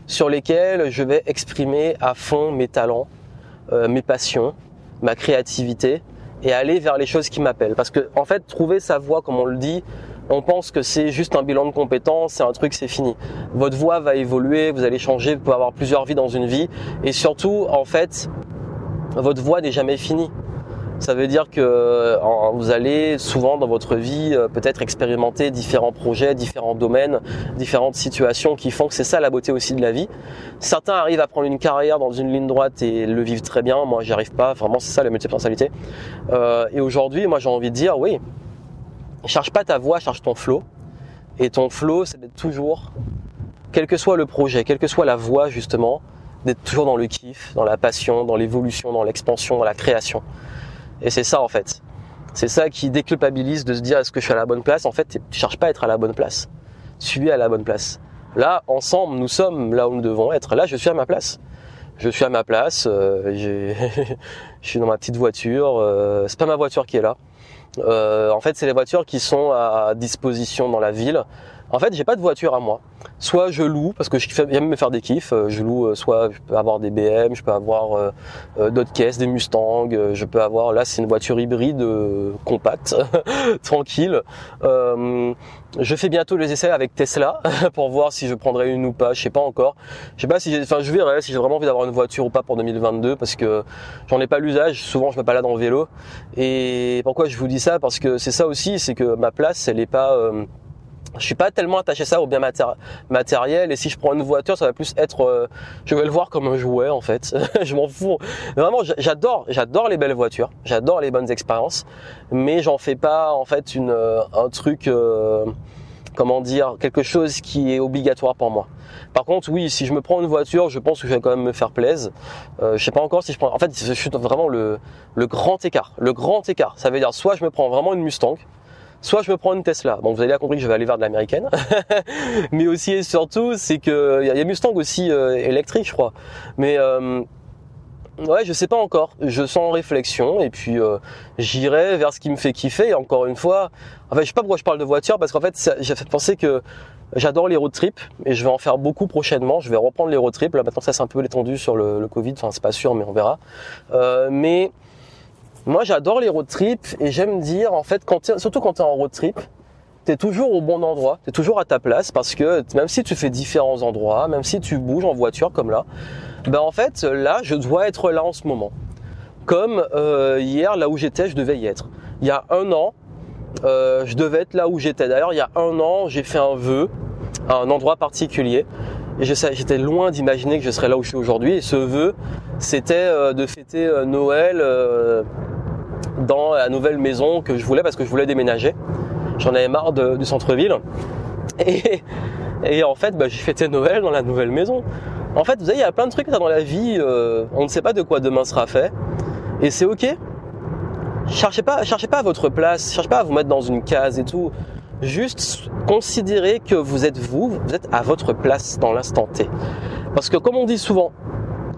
sur lesquels je vais exprimer à fond mes talents, euh, mes passions, ma créativité et aller vers les choses qui m'appellent. Parce que en fait, trouver sa voie, comme on le dit, on pense que c'est juste un bilan de compétences, c'est un truc, c'est fini. Votre voix va évoluer, vous allez changer, vous pouvez avoir plusieurs vies dans une vie, et surtout, en fait, votre voix n'est jamais finie. Ça veut dire que vous allez souvent dans votre vie euh, peut-être expérimenter différents projets, différents domaines, différentes situations qui font que c'est ça la beauté aussi de la vie. Certains arrivent à prendre une carrière dans une ligne droite et le vivent très bien. Moi, j'y arrive pas. Vraiment, c'est ça la multipotentialité. Euh, et aujourd'hui, moi, j'ai envie de dire, oui, cherche pas ta voie, cherche ton flow. Et ton flow, c'est d'être toujours, quel que soit le projet, quelle que soit la voie justement, d'être toujours dans le kiff, dans la passion, dans l'évolution, dans l'expansion, dans la création. Et c'est ça en fait. C'est ça qui déculpabilise de se dire est-ce que je suis à la bonne place? En fait, tu cherches pas à être à la bonne place. Tu es à la bonne place. Là, ensemble, nous sommes là où nous devons être. Là, je suis à ma place. Je suis à ma place. Euh, je suis dans ma petite voiture. Euh, c'est pas ma voiture qui est là. Euh, en fait, c'est les voitures qui sont à disposition dans la ville. En fait, j'ai pas de voiture à moi. Soit je loue parce que j'aime me faire des kiffs. Euh, je loue, euh, soit je peux avoir des BM, je peux avoir euh, d'autres caisses, des Mustang. je peux avoir. Là, c'est une voiture hybride compacte, tranquille. je fais bientôt les essais avec Tesla pour voir si je prendrai une ou pas. Je sais pas encore. Je sais pas si, enfin, je verrai si j'ai vraiment envie d'avoir une voiture ou pas pour 2022 parce que j'en ai pas l'usage. Souvent, je me balade en vélo. Et pourquoi je vous dis ça? Parce que c'est ça aussi, c'est que ma place, elle est pas je suis pas tellement attaché ça au bien matériel et si je prends une voiture ça va plus être euh, je vais le voir comme un jouet en fait. Je m'en fous. Vraiment j'adore j'adore les belles voitures j'adore les bonnes expériences mais j'en fais pas en fait une euh, un truc euh, comment dire quelque chose qui est obligatoire pour moi. Par contre oui si je me prends une voiture je pense que je vais quand même me faire plaisir. Euh, je sais pas encore si je prends en fait je suis vraiment le le grand écart. Le grand écart. Ça veut dire soit je me prends vraiment une Mustang soit je me prends une Tesla. Bon, vous avez bien compris que je vais aller vers de l'américaine. Mais aussi et surtout, c'est que il y, a Mustang aussi euh, électrique, je crois. Mais euh, ouais, je sais pas encore. Je sens en réflexion et puis euh, j'irai vers ce qui me fait kiffer. Et encore une fois, en fait, je sais pas pourquoi je parle de voiture parce qu'en fait, j'ai fait penser que J'adore les road trips et je vais en faire beaucoup prochainement. Je vais reprendre les road trips. Là maintenant, ça c'est un peu étendu sur le, le Covid. Enfin, c'est pas sûr, mais on verra. Euh, mais moi, j'adore les road trips et j'aime dire, en fait, surtout quand tu es en road trip, tu es toujours au bon endroit, tu es toujours à ta place parce que même si tu fais différents endroits, même si tu bouges en voiture comme là, ben en fait, là, je dois être là en ce moment. Comme euh, hier, là où j'étais, je devais y être. Il y a un an, euh, je devais être là où j'étais. D'ailleurs, il y a un an, j'ai fait un vœu à un endroit particulier. Et j'étais loin d'imaginer que je serais là où je suis aujourd'hui. Et ce vœu, c'était euh, de fêter Noël dans la nouvelle maison que je voulais parce que je voulais déménager. J'en avais marre du centre-ville. Et, et, en fait, bah, j'ai fêté Noël dans la nouvelle maison. En fait, vous savez, il y a plein de trucs dans la vie, euh, on ne sait pas de quoi demain sera fait. Et c'est ok. Cherchez pas, cherchez pas votre place, cherchez pas à vous mettre dans une case et tout. Juste considérez que vous êtes vous, vous êtes à votre place dans l'instant T. Parce que comme on dit souvent,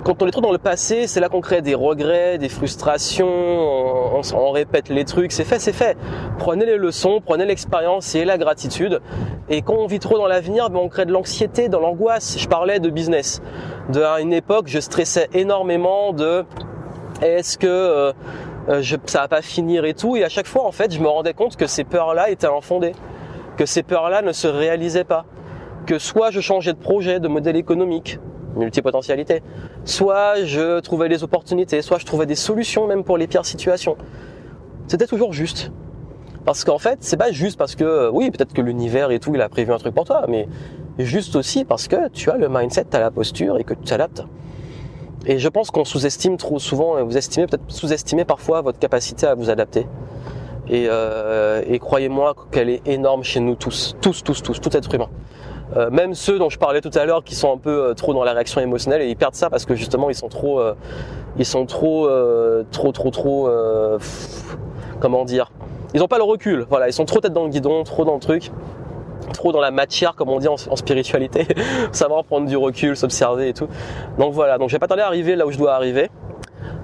quand on est trop dans le passé, c'est là qu'on crée des regrets, des frustrations, on, répète les trucs, c'est fait, c'est fait. Prenez les leçons, prenez l'expérience et la gratitude. Et quand on vit trop dans l'avenir, ben on crée de l'anxiété, de l'angoisse. Je parlais de business. De, à une époque, je stressais énormément de est-ce que euh, euh, je, ça va pas finir et tout. Et à chaque fois, en fait, je me rendais compte que ces peurs-là étaient infondées, que ces peurs-là ne se réalisaient pas, que soit je changeais de projet, de modèle économique, multipotentialité. Soit je trouvais des opportunités, soit je trouvais des solutions même pour les pires situations. C'était toujours juste. Parce qu'en fait, c'est pas juste parce que, oui, peut-être que l'univers et tout, il a prévu un truc pour toi, mais juste aussi parce que tu as le mindset, tu as la posture et que tu t'adaptes. Et je pense qu'on sous-estime trop souvent, et vous estimez peut-être sous-estimer parfois votre capacité à vous adapter. Et, euh, et croyez-moi qu'elle est énorme chez nous tous, tous, tous, tous, tout être humain. Euh, même ceux dont je parlais tout à l'heure qui sont un peu euh, trop dans la réaction émotionnelle et ils perdent ça parce que justement ils sont trop ils sont trop trop trop trop comment dire? Ils ont pas le recul. Voilà ils sont trop tête dans le guidon trop dans le truc trop dans la matière comme on dit en, spiritualité. Savoir prendre du recul s'observer et tout. Donc voilà donc j'ai pas tardé à arriver là où je dois arriver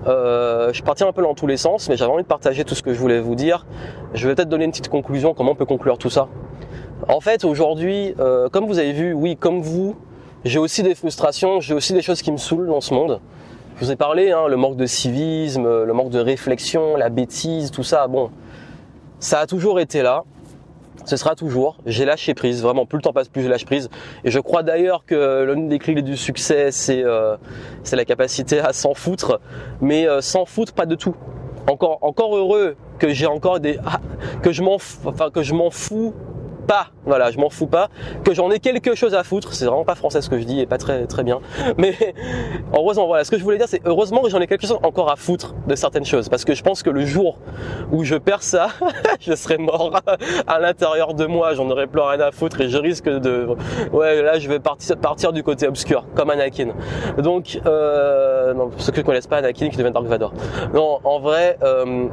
euh, je partais un peu dans tous les sens, mais j'avais envie de partager tout ce que je voulais vous dire. Je vais peut-être donner une petite conclusion, comment on peut conclure tout ça. En fait, aujourd'hui, euh, comme vous avez vu, oui, comme vous, j'ai aussi des frustrations, j'ai aussi des choses qui me saoulent dans ce monde. Je vous ai parlé, hein, le manque de civisme, le manque de réflexion, la bêtise, tout ça. Bon, ça a toujours été là. Ce sera toujours. J'ai lâché prise. Vraiment, plus le temps passe, plus je lâche prise. Et je crois d'ailleurs que l'une des clés du succès, c'est euh, c'est la capacité à s'en foutre, mais euh, s'en foutre pas de tout. Encore encore heureux que j'ai encore des ah, que je m'en enfin que je m'en fous pas, voilà, je m'en fous pas, que j'en ai quelque chose à foutre, c'est vraiment pas français ce que je dis et pas très très bien, mais heureusement, voilà, ce que je voulais dire c'est heureusement que j'en ai quelque chose encore à foutre de certaines choses, parce que je pense que le jour où je perds ça, je serai mort à l'intérieur de moi, j'en aurais plus rien à foutre et je risque de, ouais, là je vais partir, partir du côté obscur, comme Anakin. Donc, euh, non, ceux qui ne connaissent pas Anakin qui devient Dark Vador. Non, en vrai, euh,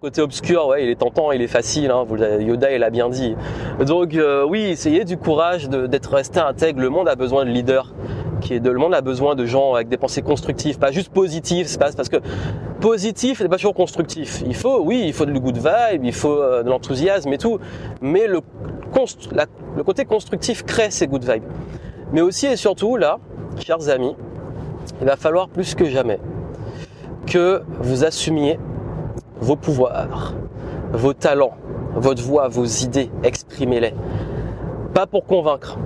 côté obscur, ouais, il est tentant, il est facile. Hein, Yoda, il a bien dit. Donc euh, oui, essayez du courage d'être resté intègre. Le monde a besoin de leaders. Qui est de, le monde a besoin de gens avec des pensées constructives, pas juste positives. C'est pas parce que positif n'est pas toujours constructif. Il faut, oui, il faut de good vibe, il faut euh, de l'enthousiasme et tout. Mais le, le côté constructif crée ces good vibes. Mais aussi et surtout là, chers amis, il va falloir plus que jamais que vous assumiez vos pouvoirs, vos talents, votre voix, vos idées, exprimez-les. Pas pour convaincre,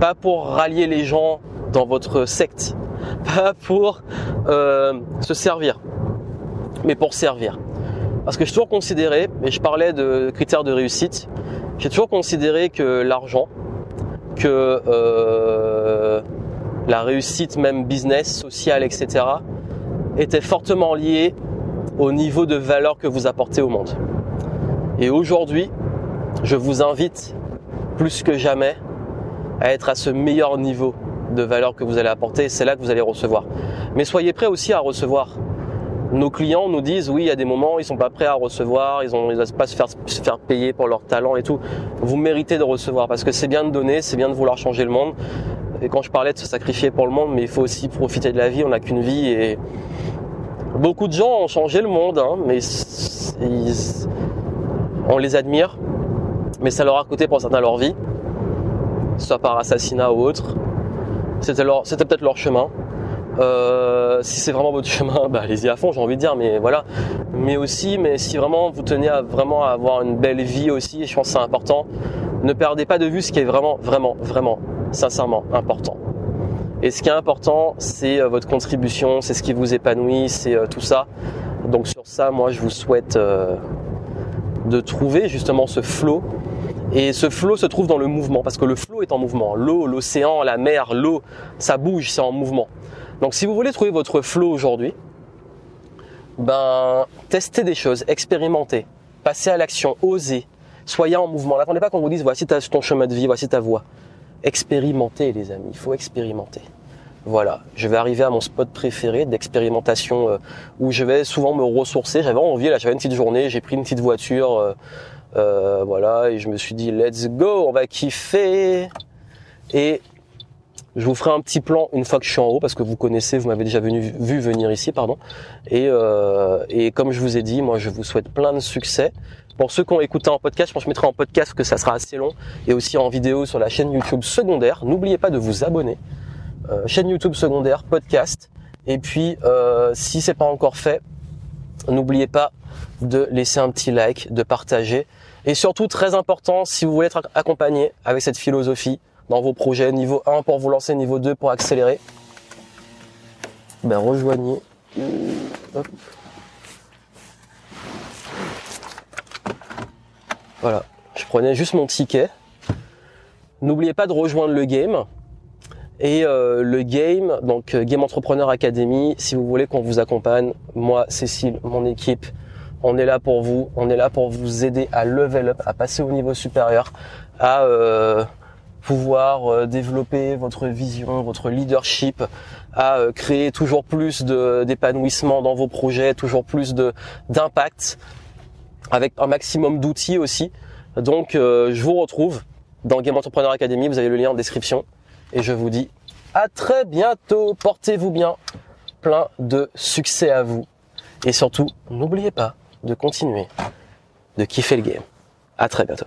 pas pour rallier les gens dans votre secte, pas pour euh, se servir, mais pour servir. Parce que j'ai toujours considéré, et je parlais de critères de réussite, j'ai toujours considéré que l'argent, que euh, la réussite même business, sociale, etc., était fortement lié au niveau de valeur que vous apportez au monde. Et aujourd'hui, je vous invite plus que jamais à être à ce meilleur niveau de valeur que vous allez apporter. C'est là que vous allez recevoir. Mais soyez prêts aussi à recevoir. Nos clients nous disent oui, il y a des moments ils sont pas prêts à recevoir, ils ont pas se faire se faire payer pour leur talent et tout. Vous méritez de recevoir parce que c'est bien de donner, c'est bien de vouloir changer le monde. Et quand je parlais de se sacrifier pour le monde, mais il faut aussi profiter de la vie. On n'a qu'une vie et Beaucoup de gens ont changé le monde, hein, mais on les admire, mais ça leur a coûté pour certains leur vie, soit par assassinat ou autre. C'était peut-être leur chemin. Euh, si c'est vraiment votre chemin, bah, allez-y à fond, j'ai envie de dire, mais voilà. Mais aussi, mais si vraiment vous tenez à vraiment avoir une belle vie aussi, je pense que c'est important, ne perdez pas de vue ce qui est vraiment, vraiment, vraiment, sincèrement important. Et ce qui est important, c'est euh, votre contribution, c'est ce qui vous épanouit, c'est euh, tout ça. Donc sur ça, moi, je vous souhaite euh, de trouver justement ce flot. Et ce flot se trouve dans le mouvement, parce que le flot est en mouvement. L'eau, l'océan, la mer, l'eau, ça bouge, c'est en mouvement. Donc si vous voulez trouver votre flot aujourd'hui, ben testez des choses, expérimentez, passez à l'action, osez, soyez en mouvement. N'attendez pas qu'on vous dise voici ton chemin de vie, voici ta voie expérimenter les amis, il faut expérimenter. Voilà, je vais arriver à mon spot préféré d'expérimentation euh, où je vais souvent me ressourcer. J'avais envie, là j'avais une petite journée, j'ai pris une petite voiture, euh, euh, voilà, et je me suis dit let's go, on va kiffer. Et Je vous ferai un petit plan une fois que je suis en haut parce que vous connaissez, vous m'avez déjà vu venir ici, pardon. Et comme je vous ai dit, moi je vous souhaite plein de succès. Pour ceux qui ont écouté en podcast, je pense que je mettrai en podcast que ça sera assez long et aussi en vidéo sur la chaîne YouTube secondaire. N'oubliez pas de vous abonner. Euh, chaîne YouTube secondaire, podcast. Et puis, euh, si c'est pas encore fait, n'oubliez pas de laisser un petit like, de partager. Et surtout, très important, si vous voulez être accompagné avec cette philosophie, dans vos projets. Niveau 1 pour vous lancer, niveau 2 pour accélérer. Ben rejoignez. Voilà, je prenais juste mon ticket. N'oubliez pas de rejoindre le game. Et euh, le game, donc euh, Game Entrepreneur Academy, si vous voulez qu'on vous accompagne, moi, Cécile, mon équipe, on est là pour vous. On est là pour vous aider à level up, à passer au niveau supérieur, à euh, pouvoir développer votre vision, votre leadership, à créer toujours plus d'épanouissement dans vos projets, toujours plus d'impact, avec un maximum d'outils aussi. Donc euh, je vous retrouve dans Game Entrepreneur Academy, vous avez le lien en description, et je vous dis à très bientôt, portez-vous bien, plein de succès à vous, et surtout n'oubliez pas de continuer de kiffer le game. À très bientôt.